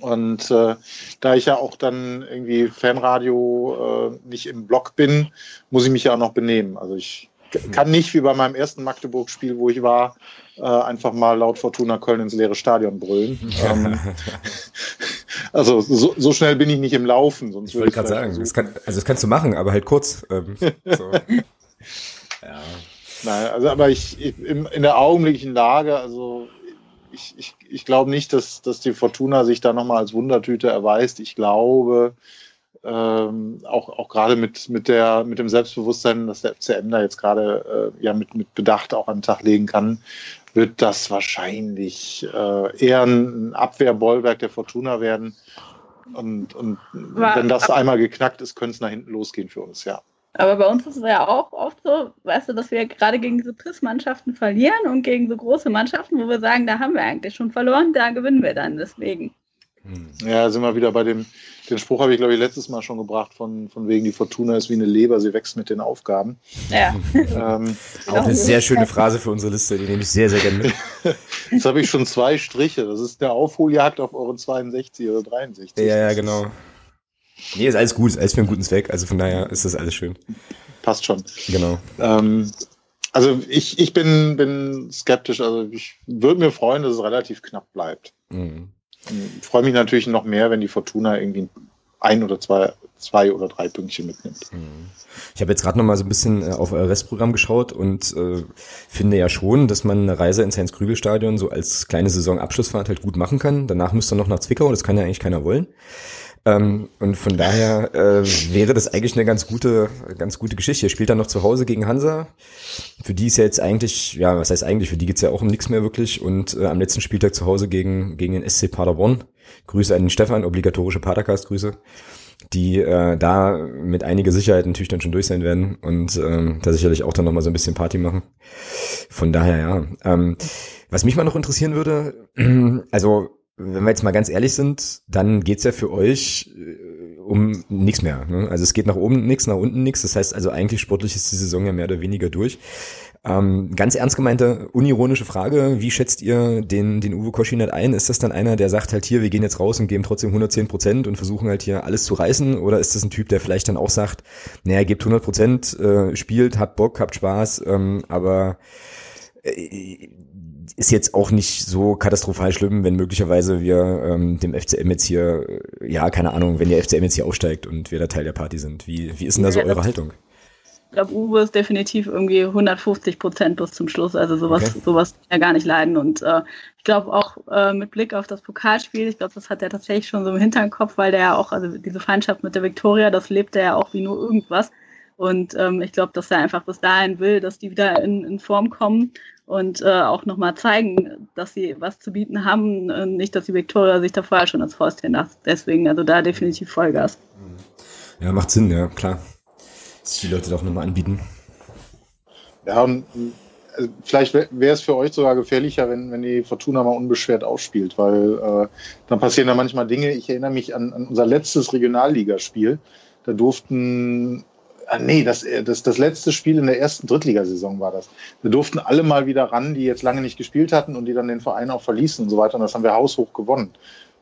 Und äh, da ich ja auch dann irgendwie Fanradio äh, nicht im Blog bin, muss ich mich ja auch noch benehmen. Also ich kann nicht wie bei meinem ersten Magdeburg-Spiel, wo ich war, äh, einfach mal laut Fortuna Köln ins leere Stadion brüllen. ähm, also so, so, schnell bin ich nicht im Laufen. Sonst ich wollte gerade sagen, das kann, also das kannst du machen, aber halt kurz. Ähm, so. ja. Nein, also aber ich, ich in, in der augenblicklichen Lage, also ich, ich, ich glaube nicht, dass, dass die Fortuna sich da nochmal als Wundertüte erweist. Ich glaube, ähm, auch, auch gerade mit, mit, der, mit dem Selbstbewusstsein, dass der FCM da jetzt gerade äh, ja mit, mit Bedacht auch an den Tag legen kann, wird das wahrscheinlich äh, eher ein Abwehrbollwerk der Fortuna werden. Und, und wenn das einmal geknackt ist, könnte es nach hinten losgehen für uns, ja. Aber bei uns ist es ja auch oft so, weißt du, dass wir gerade gegen diese PIS-Mannschaften verlieren und gegen so große Mannschaften, wo wir sagen, da haben wir eigentlich schon verloren, da gewinnen wir dann deswegen. Hm. Ja, sind wir wieder bei dem, den Spruch habe ich, glaube ich, letztes Mal schon gebracht, von, von wegen, die Fortuna ist wie eine Leber, sie wächst mit den Aufgaben. Ja. ähm, Auch eine sehr schöne Phrase für unsere Liste, die nehme ich sehr, sehr gerne mit. Jetzt habe ich schon zwei Striche. Das ist der Aufholjagd auf euren 62 oder 63. Ja, ja, genau. Nee, ist alles gut, ist alles für einen guten Zweck. Also von daher ist das alles schön. Passt schon. Genau. Ähm, also ich, ich bin, bin skeptisch. Also ich würde mir freuen, dass es relativ knapp bleibt. Mhm. Ich freue mich natürlich noch mehr, wenn die Fortuna irgendwie ein oder zwei, zwei oder drei Pünktchen mitnimmt. Mhm. Ich habe jetzt gerade noch mal so ein bisschen äh, auf euer Restprogramm geschaut und äh, finde ja schon, dass man eine Reise ins Heinz-Krügel-Stadion so als kleine Saisonabschlussfahrt halt gut machen kann. Danach müsst ihr noch nach Zwickau, das kann ja eigentlich keiner wollen. Ähm, und von daher äh, wäre das eigentlich eine ganz gute, ganz gute Geschichte. Ihr spielt dann noch zu Hause gegen Hansa. Für die ist ja jetzt eigentlich, ja, was heißt eigentlich, für die geht's ja auch um nichts mehr wirklich. Und äh, am letzten Spieltag zu Hause gegen, gegen den SC Paderborn. Grüße an den Stefan, obligatorische Padercast-Grüße die äh, da mit einiger Sicherheit natürlich dann schon durch sein werden und ähm, da sicherlich auch dann nochmal so ein bisschen Party machen. Von daher, ja. Ähm, was mich mal noch interessieren würde, also wenn wir jetzt mal ganz ehrlich sind, dann geht's ja für euch äh, um nichts mehr. Ne? Also es geht nach oben nichts, nach unten nichts. Das heißt also eigentlich sportlich ist die Saison ja mehr oder weniger durch. Ähm, ganz ernst gemeinte, unironische Frage, wie schätzt ihr den, den Uwe Koschinat ein? Ist das dann einer, der sagt halt hier, wir gehen jetzt raus und geben trotzdem 110 Prozent und versuchen halt hier alles zu reißen? Oder ist das ein Typ, der vielleicht dann auch sagt, naja, gebt 100 Prozent, äh, spielt, habt Bock, habt Spaß, ähm, aber äh, ist jetzt auch nicht so katastrophal schlimm, wenn möglicherweise wir ähm, dem FCM jetzt hier, äh, ja, keine Ahnung, wenn der FCM jetzt hier aussteigt und wir da Teil der Party sind. Wie, wie ist denn da so eure Haltung? Ich glaube, Uwe ist definitiv irgendwie 150 Prozent bis zum Schluss. Also sowas, okay. sowas kann er gar nicht leiden. Und äh, ich glaube auch äh, mit Blick auf das Pokalspiel, ich glaube, das hat er tatsächlich schon so im Hinterkopf, weil der ja auch, also diese Feindschaft mit der Viktoria, das lebt er ja auch wie nur irgendwas. Und ähm, ich glaube, dass er einfach bis dahin will, dass die wieder in, in Form kommen und äh, auch nochmal zeigen, dass sie was zu bieten haben. Äh, nicht, dass die Victoria sich da vorher schon ins Faust lacht. Deswegen, also da definitiv Vollgas. Ja, macht Sinn, ja, klar. Dass die Leute doch nochmal anbieten. Ja, und äh, vielleicht wäre es für euch sogar gefährlicher, wenn, wenn die Fortuna mal unbeschwert aufspielt, weil äh, dann passieren da manchmal Dinge. Ich erinnere mich an, an unser letztes Regionalligaspiel. Da durften ah, nee, das, äh, das, das letzte Spiel in der ersten Drittligasaison war das. Wir durften alle mal wieder ran, die jetzt lange nicht gespielt hatten und die dann den Verein auch verließen und so weiter. Und das haben wir haushoch gewonnen.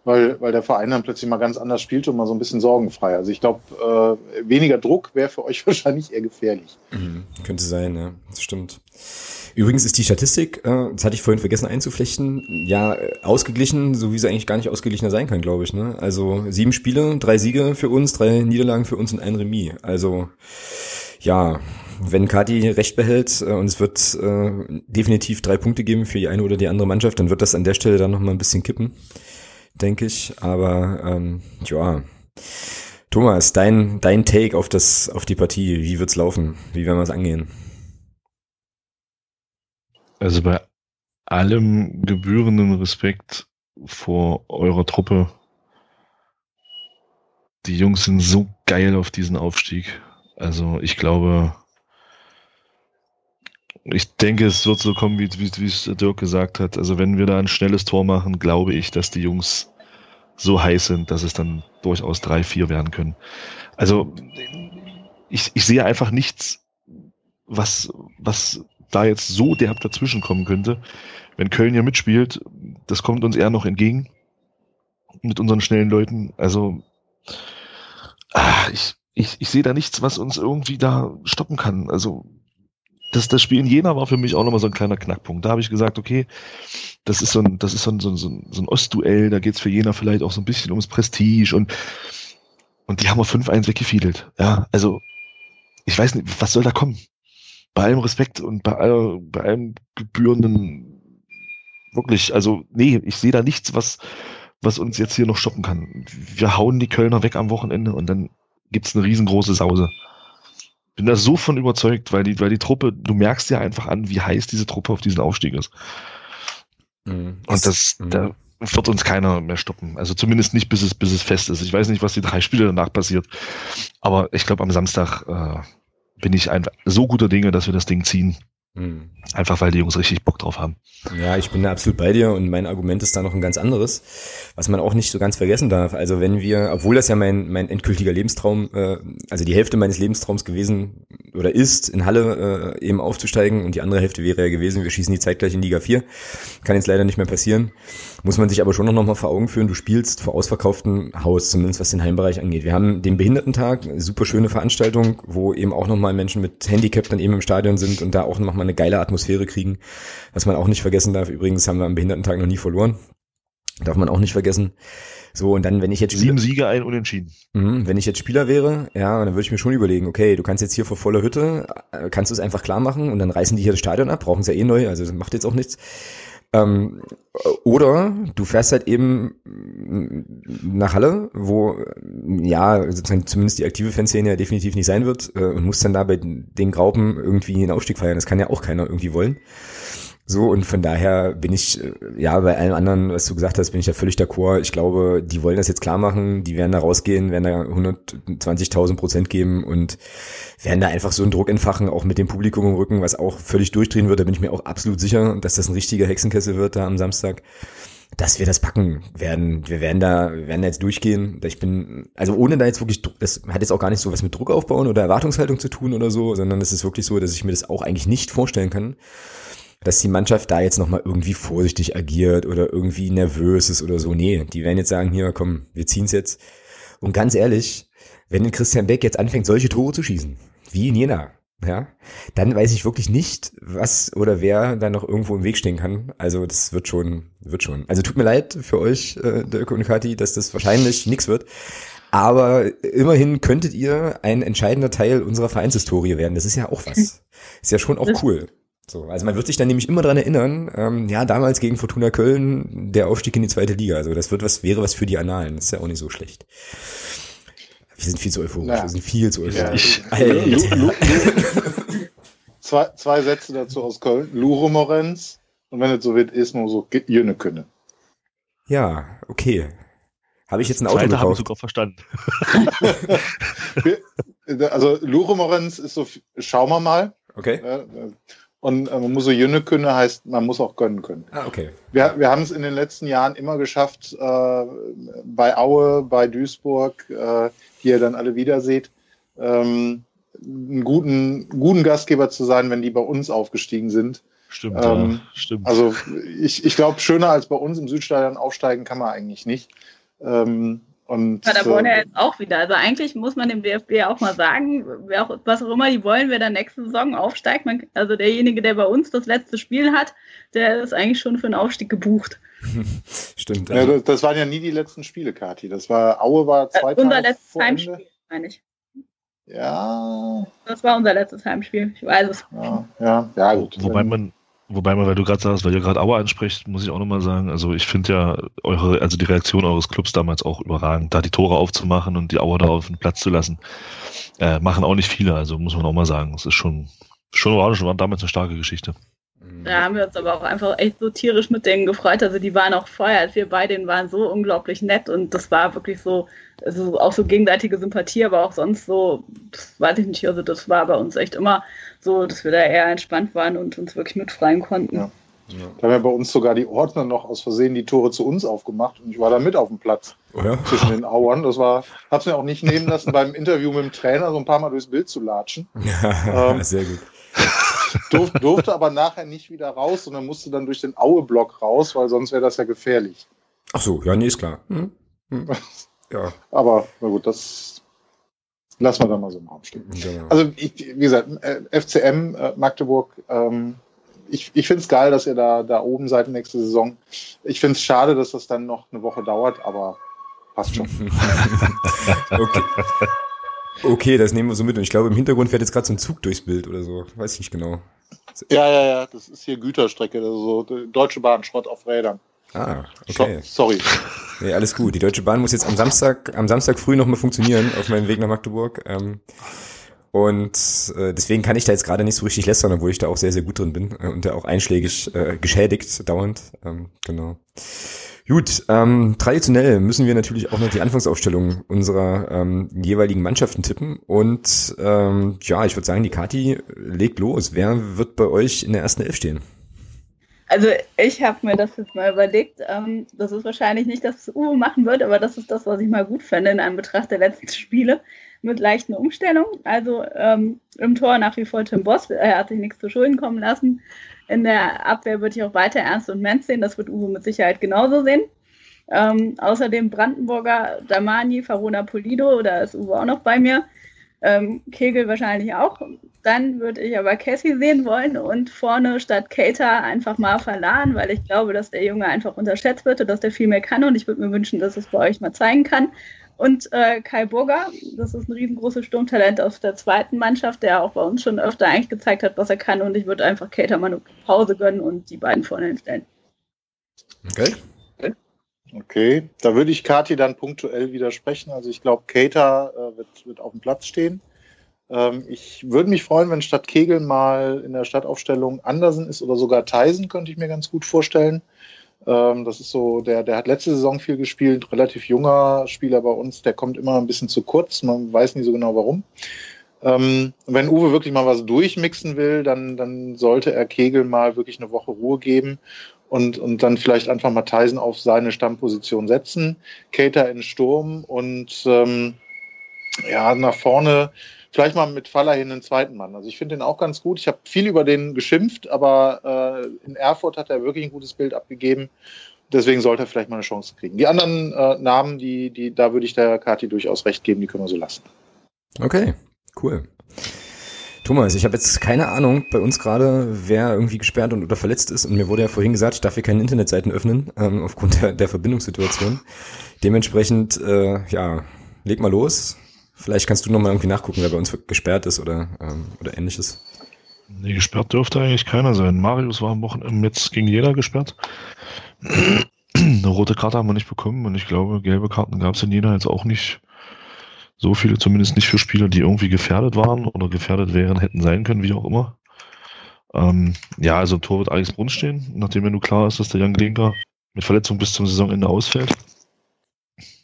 Weil, weil der Verein dann plötzlich mal ganz anders spielt und mal so ein bisschen sorgenfrei. Also ich glaube, äh, weniger Druck wäre für euch wahrscheinlich eher gefährlich. Mhm, könnte sein, ja. Das stimmt. Übrigens ist die Statistik, äh, das hatte ich vorhin vergessen einzuflechten, ja, ausgeglichen, so wie sie eigentlich gar nicht ausgeglichener sein kann, glaube ich. Ne? Also sieben Spiele, drei Siege für uns, drei Niederlagen für uns und ein Remis. Also ja, wenn Kati recht behält äh, und es wird äh, definitiv drei Punkte geben für die eine oder die andere Mannschaft, dann wird das an der Stelle dann nochmal ein bisschen kippen, denke ich. Aber ähm, ja. Thomas, dein, dein Take auf das, auf die Partie, wie wird's laufen? Wie werden wir es angehen? Also bei allem gebührenden Respekt vor eurer Truppe. Die Jungs sind so geil auf diesen Aufstieg. Also ich glaube, ich denke, es wird so kommen, wie, wie, wie es Dirk gesagt hat. Also wenn wir da ein schnelles Tor machen, glaube ich, dass die Jungs so heiß sind, dass es dann durchaus drei, vier werden können. Also ich, ich sehe einfach nichts, was, was da jetzt so derb dazwischen kommen könnte. Wenn Köln ja mitspielt, das kommt uns eher noch entgegen mit unseren schnellen Leuten. Also ah, ich, ich, ich sehe da nichts, was uns irgendwie da stoppen kann. Also das, das Spiel in Jena war für mich auch nochmal so ein kleiner Knackpunkt. Da habe ich gesagt, okay, das ist so ein, das ist so ein, so ein, so ein Ostduell, da geht's für Jena vielleicht auch so ein bisschen ums Prestige und, und die haben wir 5-1 weggefiedelt. Ja, also ich weiß nicht, was soll da kommen? Bei allem Respekt und bei, aller, bei allem gebührenden, wirklich, also nee, ich sehe da nichts, was, was uns jetzt hier noch stoppen kann. Wir hauen die Kölner weg am Wochenende und dann gibt's eine riesengroße Sause bin da so von überzeugt, weil die, weil die Truppe, du merkst ja einfach an, wie heiß diese Truppe auf diesen Aufstieg ist. Mhm. Und das, mhm. da wird uns keiner mehr stoppen. Also zumindest nicht, bis es, bis es fest ist. Ich weiß nicht, was die drei Spiele danach passiert. Aber ich glaube, am Samstag äh, bin ich einfach so guter Dinge, dass wir das Ding ziehen. Mhm. Einfach weil die Jungs richtig Bock drauf haben. Ja, ich bin da absolut bei dir und mein Argument ist da noch ein ganz anderes, was man auch nicht so ganz vergessen darf. Also wenn wir, obwohl das ja mein, mein endgültiger Lebenstraum, äh, also die Hälfte meines Lebenstraums gewesen oder ist, in Halle äh, eben aufzusteigen und die andere Hälfte wäre ja gewesen, wir schießen die Zeit gleich in Liga 4. Kann jetzt leider nicht mehr passieren. Muss man sich aber schon noch mal vor Augen führen, du spielst vor ausverkauftem Haus, zumindest was den Heimbereich angeht. Wir haben den Behindertentag, super schöne Veranstaltung, wo eben auch nochmal Menschen mit Handicap dann eben im Stadion sind und da auch nochmal eine geile Atmosphäre kriegen. Was man auch nicht vergessen darf, übrigens haben wir am Behindertentag noch nie verloren. Darf man auch nicht vergessen. So, und dann, wenn ich jetzt Sieben Siege, ein Unentschieden. Mh, wenn ich jetzt Spieler wäre, ja, dann würde ich mir schon überlegen, okay, du kannst jetzt hier vor voller Hütte, äh, kannst du es einfach klar machen und dann reißen die hier das Stadion ab, brauchen es ja eh neu, also das macht jetzt auch nichts. Ähm, oder du fährst halt eben nach Halle, wo ja sozusagen zumindest die aktive Fanszene ja definitiv nicht sein wird äh, und musst dann da bei den Graupen irgendwie einen Aufstieg feiern. Das kann ja auch keiner irgendwie wollen. So, und von daher bin ich, äh, ja, bei allem anderen, was du gesagt hast, bin ich ja völlig d'accord. Ich glaube, die wollen das jetzt klar machen, die werden da rausgehen, werden da 120.000 Prozent geben und werden da einfach so einen Druck entfachen, auch mit dem Publikum im Rücken, was auch völlig durchdrehen wird. Da bin ich mir auch absolut sicher, dass das ein richtiger Hexenkessel wird da am Samstag dass wir das packen werden. Wir werden da, wir werden da jetzt durchgehen. Ich bin, also ohne da jetzt wirklich, das hat jetzt auch gar nicht so was mit Druck aufbauen oder Erwartungshaltung zu tun oder so, sondern es ist wirklich so, dass ich mir das auch eigentlich nicht vorstellen kann, dass die Mannschaft da jetzt nochmal irgendwie vorsichtig agiert oder irgendwie nervös ist oder so. Nee, die werden jetzt sagen, hier, komm, wir ziehen's jetzt. Und ganz ehrlich, wenn Christian Beck jetzt anfängt, solche Tore zu schießen, wie in Jena, ja, dann weiß ich wirklich nicht, was oder wer da noch irgendwo im Weg stehen kann. Also das wird schon, wird schon. Also tut mir leid für euch, äh, Dirk und Kati, dass das wahrscheinlich nichts wird. Aber immerhin könntet ihr ein entscheidender Teil unserer Vereinshistorie werden. Das ist ja auch was. Ist ja schon auch cool. So, also man wird sich dann nämlich immer dran erinnern, ähm, ja, damals gegen Fortuna Köln, der Aufstieg in die zweite Liga. Also das wird was, wäre was für die Annalen. Das ist ja auch nicht so schlecht. Wir sind viel zu euphorisch. Ja. Wir sind viel zu euphorisch. Ja. zwei, zwei Sätze dazu aus Köln. Luro Morenz und wenn es so wird, Ismo so Jönne könne. Ja, okay. Habe ich jetzt ein Auto Zweite gekauft? Habe ich sogar verstanden. also Luro Morenz ist so, schauen wir mal. Okay. Und äh, man muss so Jünne können, heißt, man muss auch gönnen können. Ah, okay. Wir, wir haben es in den letzten Jahren immer geschafft, äh, bei Aue, bei Duisburg, äh, die ihr dann alle wieder seht, ähm, einen guten, guten Gastgeber zu sein, wenn die bei uns aufgestiegen sind. Stimmt, ähm, ja, stimmt. Also ich, ich glaube, schöner als bei uns im Südstadion aufsteigen kann man eigentlich nicht. Ähm, und, ja, da wollen ja jetzt auch wieder. Also eigentlich muss man dem DFB auch mal sagen, wer auch, was auch immer die wollen, wer da nächste Saison aufsteigt. Man, also derjenige, der bei uns das letzte Spiel hat, der ist eigentlich schon für einen Aufstieg gebucht. Stimmt. Ja, das, das, waren ja nie die letzten Spiele, Kati. Das war, Aue war zwei äh, Unser letztes Heimspiel, meine ich. Ja. Das war unser letztes Heimspiel, ich weiß es. Ja, ja, ja gut. Wobei man, Wobei man, weil du gerade sagst, weil ihr gerade Auer anspricht, muss ich auch nochmal sagen, also ich finde ja eure, also die Reaktion eures Clubs damals auch überragend, da die Tore aufzumachen und die Auer da auf den Platz zu lassen. Äh, machen auch nicht viele, also muss man auch mal sagen. Es ist schon, schon orange, war damals eine starke Geschichte. Da haben wir uns aber auch einfach echt so tierisch mit denen gefreut. Also die waren auch vorher, als wir bei denen waren, so unglaublich nett und das war wirklich so, also auch so gegenseitige Sympathie, aber auch sonst so, das weiß ich nicht, also das war bei uns echt immer so, dass wir da eher entspannt waren und uns wirklich mitfreien konnten. Ja. Ja. Da haben ja bei uns sogar die Ordner noch aus Versehen die Tore zu uns aufgemacht und ich war da mit auf dem Platz Oh ja? zwischen den Auern. Das war, hab's mir auch nicht nehmen lassen, beim Interview mit dem Trainer so ein paar Mal durchs Bild zu latschen. Ähm, Sehr gut. Durf, durfte aber nachher nicht wieder raus, sondern musste dann durch den Aue-Block raus, weil sonst wäre das ja gefährlich. Ach so, ja, nee, ist klar. Hm? Hm. Ja, Aber na gut, das lassen wir dann mal so im Raum stehen. genau. Also, ich, wie gesagt, äh, FCM äh, Magdeburg, ähm, ich, ich finde es geil, dass ihr da, da oben seid nächste Saison. Ich finde es schade, dass das dann noch eine Woche dauert, aber passt schon. okay. okay, das nehmen wir so mit. Und ich glaube, im Hintergrund fährt jetzt gerade so ein Zug durchs Bild oder so. Weiß ich nicht genau. ja, ja, ja, das ist hier Güterstrecke, also so Deutsche Bahn, Schrott auf Rädern. Ah, okay. So, sorry. Nee, alles gut. Die Deutsche Bahn muss jetzt am Samstag, am Samstag früh nochmal funktionieren auf meinem Weg nach Magdeburg. Ähm, und äh, deswegen kann ich da jetzt gerade nicht so richtig lästern, obwohl ich da auch sehr, sehr gut drin bin äh, und da auch einschlägig äh, geschädigt dauernd. Ähm, genau. Gut, ähm, traditionell müssen wir natürlich auch noch die Anfangsaufstellung unserer ähm, jeweiligen Mannschaften tippen. Und ähm, ja, ich würde sagen, die Kati legt los. Wer wird bei euch in der ersten Elf stehen? Also ich habe mir das jetzt mal überlegt. Ähm, das ist wahrscheinlich nicht, dass Uwe machen wird, aber das ist das, was ich mal gut fände in Anbetracht der letzten Spiele mit leichten Umstellungen. Also ähm, im Tor nach wie vor Tim Boss. Er hat sich nichts zu Schulden kommen lassen. In der Abwehr würde ich auch weiter Ernst und Menz sehen. Das wird Uwe mit Sicherheit genauso sehen. Ähm, außerdem Brandenburger, Damani, Farona Polido, da ist Uwe auch noch bei mir. Ähm, Kegel wahrscheinlich auch. Dann würde ich aber Cassie sehen wollen und vorne statt Cater einfach mal verladen, weil ich glaube, dass der Junge einfach unterschätzt wird und dass der viel mehr kann und ich würde mir wünschen, dass es bei euch mal zeigen kann. Und äh, Kai Burger, das ist ein riesengroßes Sturmtalent aus der zweiten Mannschaft, der auch bei uns schon öfter eigentlich gezeigt hat, was er kann und ich würde einfach Cater mal eine Pause gönnen und die beiden vorne hinstellen. Okay. Okay, da würde ich Kati dann punktuell widersprechen. Also ich glaube, Cater äh, wird, wird auf dem Platz stehen. Ähm, ich würde mich freuen, wenn statt Kegel mal in der Stadtaufstellung Andersen ist oder sogar Tyson, könnte ich mir ganz gut vorstellen. Ähm, das ist so, der, der hat letzte Saison viel gespielt, relativ junger Spieler bei uns, der kommt immer ein bisschen zu kurz, man weiß nie so genau warum. Ähm, wenn Uwe wirklich mal was durchmixen will, dann, dann sollte er Kegel mal wirklich eine Woche Ruhe geben und, und dann vielleicht einfach mal Tyson auf seine Stammposition setzen, Cater in Sturm und ähm, ja, nach vorne vielleicht mal mit Faller hin einen zweiten Mann. Also ich finde den auch ganz gut. Ich habe viel über den geschimpft, aber äh, in Erfurt hat er wirklich ein gutes Bild abgegeben. Deswegen sollte er vielleicht mal eine Chance kriegen. Die anderen äh, Namen, die, die, da würde ich der Kati durchaus recht geben, die können wir so lassen. Okay, cool. Thomas, ich habe jetzt keine Ahnung bei uns gerade, wer irgendwie gesperrt und oder verletzt ist. Und mir wurde ja vorhin gesagt, ich darf hier keine Internetseiten öffnen, ähm, aufgrund der, der Verbindungssituation. Dementsprechend, äh, ja, leg mal los. Vielleicht kannst du nochmal irgendwie nachgucken, wer bei uns gesperrt ist oder, ähm, oder ähnliches. Nee, gesperrt dürfte eigentlich keiner sein. Marius war am Wochenende jetzt gegen jeder gesperrt. Eine rote Karte haben wir nicht bekommen und ich glaube, gelbe Karten gab es in Jena jetzt auch nicht so viele, zumindest nicht für Spieler, die irgendwie gefährdet waren oder gefährdet wären, hätten sein können, wie auch immer. Ähm, ja, also im Tor wird Alex Brunn stehen, nachdem ja nur klar ist, dass der Jan Glinker mit Verletzung bis zum Saisonende ausfällt.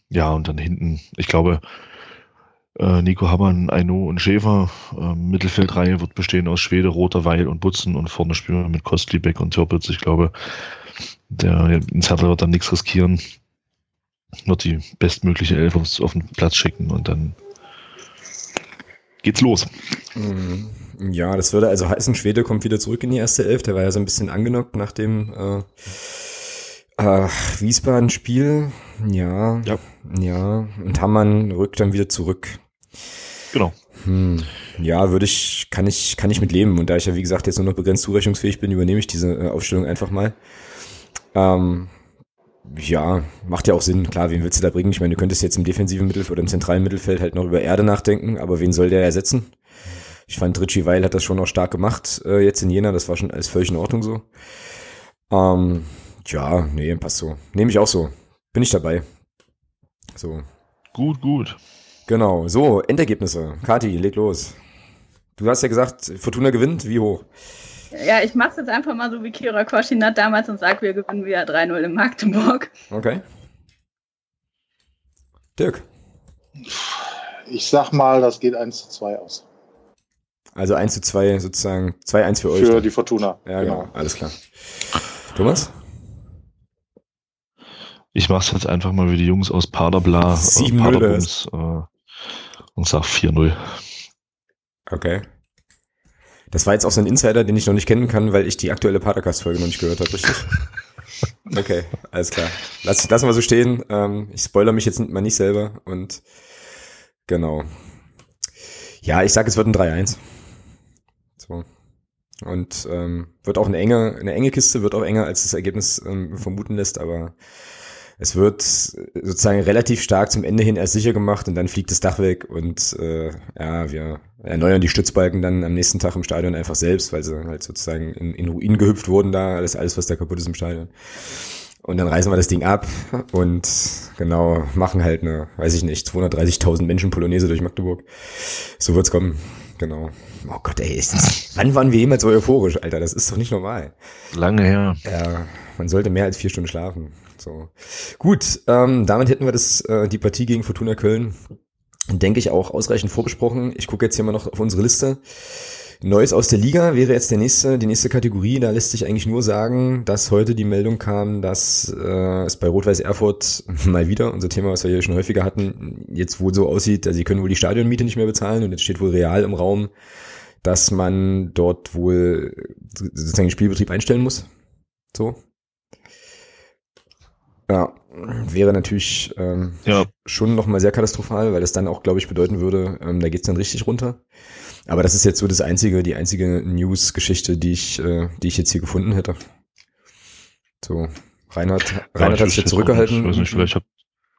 Ja, und dann hinten, ich glaube, äh, Nico Hamann, Aino und Schäfer. Äh, Mittelfeldreihe wird bestehen aus Schwede, Roter, Weil und Butzen und vorne spielen wir mit Kostlibeck und Türpitz. Ich glaube, der Zertler wird dann nichts riskieren. Wird die bestmögliche Elf auf, auf den Platz schicken und dann geht's los. Mhm. Ja, das würde also heißen, Schwede kommt wieder zurück in die erste Elf. Der war ja so ein bisschen angenockt nach dem äh, äh, Wiesbaden-Spiel. Ja, Ja. ja. Und Hammann rückt dann wieder zurück. Genau. Hm. Ja, würde ich, kann ich, kann ich mit leben. Und da ich ja, wie gesagt, jetzt nur noch begrenzt zurechnungsfähig bin, übernehme ich diese äh, Aufstellung einfach mal. Ähm, ja, macht ja auch Sinn. Klar, wen willst du da bringen? Ich meine, du könntest jetzt im defensiven Mittelfeld oder im zentralen Mittelfeld halt noch über Erde nachdenken, aber wen soll der ersetzen? Ich fand, Richie Weil hat das schon auch stark gemacht, äh, jetzt in Jena. Das war schon alles völlig in Ordnung so. Ähm, ja, nee, passt so. Nehme ich auch so. Bin ich dabei. So. Gut, gut. Genau. So, Endergebnisse. Kati, leg los. Du hast ja gesagt, Fortuna gewinnt. Wie hoch? Ja, ich mache es jetzt einfach mal so wie Kira Koschinat damals und sage, wir gewinnen wieder 3-0 in Magdeburg. Okay. Dirk. Ich sag mal, das geht 1 zu 2 aus. Also 1 zu 2 sozusagen, 2-1 für euch. Für dann. die Fortuna. ja, genau. Alles klar. Thomas? Ich mach's jetzt einfach mal wie die Jungs aus Paderbla, 7-0 Paderbums, äh, und sag 4-0. Okay. Das war jetzt auch so ein Insider, den ich noch nicht kennen kann, weil ich die aktuelle Padercast-Folge noch nicht gehört habe, richtig? Okay, alles klar. Lass, lassen wir so stehen. Ähm, ich spoiler mich jetzt mal nicht selber und genau. Ja, ich sag, es wird ein 3-1. So. Und ähm, wird auch eine enge, eine enge Kiste, wird auch enger, als das Ergebnis ähm, vermuten lässt, aber es wird sozusagen relativ stark zum Ende hin erst sicher gemacht und dann fliegt das Dach weg und äh, ja, wir erneuern die Stützbalken dann am nächsten Tag im Stadion einfach selbst, weil sie halt sozusagen in, in Ruinen gehüpft wurden da, alles, alles, was da kaputt ist im Stadion. Und dann reißen wir das Ding ab und genau, machen halt eine, weiß ich nicht, 230.000 Menschen Polonaise durch Magdeburg. So wird's kommen. Genau. Oh Gott, ey, ist das, wann waren wir jemals so euphorisch, Alter? Das ist doch nicht normal. Lange her. Ja, man sollte mehr als vier Stunden schlafen. So. Gut, ähm, damit hätten wir das, äh, die Partie gegen Fortuna Köln, denke ich, auch ausreichend vorbesprochen. Ich gucke jetzt hier mal noch auf unsere Liste. Neues aus der Liga wäre jetzt der nächste, die nächste Kategorie. Da lässt sich eigentlich nur sagen, dass heute die Meldung kam, dass äh, es bei Rot-Weiß Erfurt mal wieder, unser Thema, was wir hier schon häufiger hatten, jetzt wohl so aussieht, also sie können wohl die Stadionmiete nicht mehr bezahlen und jetzt steht wohl real im Raum, dass man dort wohl sozusagen den Spielbetrieb einstellen muss. So. Ja, wäre natürlich ähm, Ja, schon nochmal sehr katastrophal, weil das dann auch, glaube ich, bedeuten würde, ähm, da geht's dann richtig runter. Aber das ist jetzt so das einzige, die einzige News-Geschichte, die ich, äh, die ich jetzt hier gefunden hätte. So, Reinhard, ja, Reinhard hat sich jetzt nicht. zurückgehalten. Ich weiß nicht, vielleicht habt,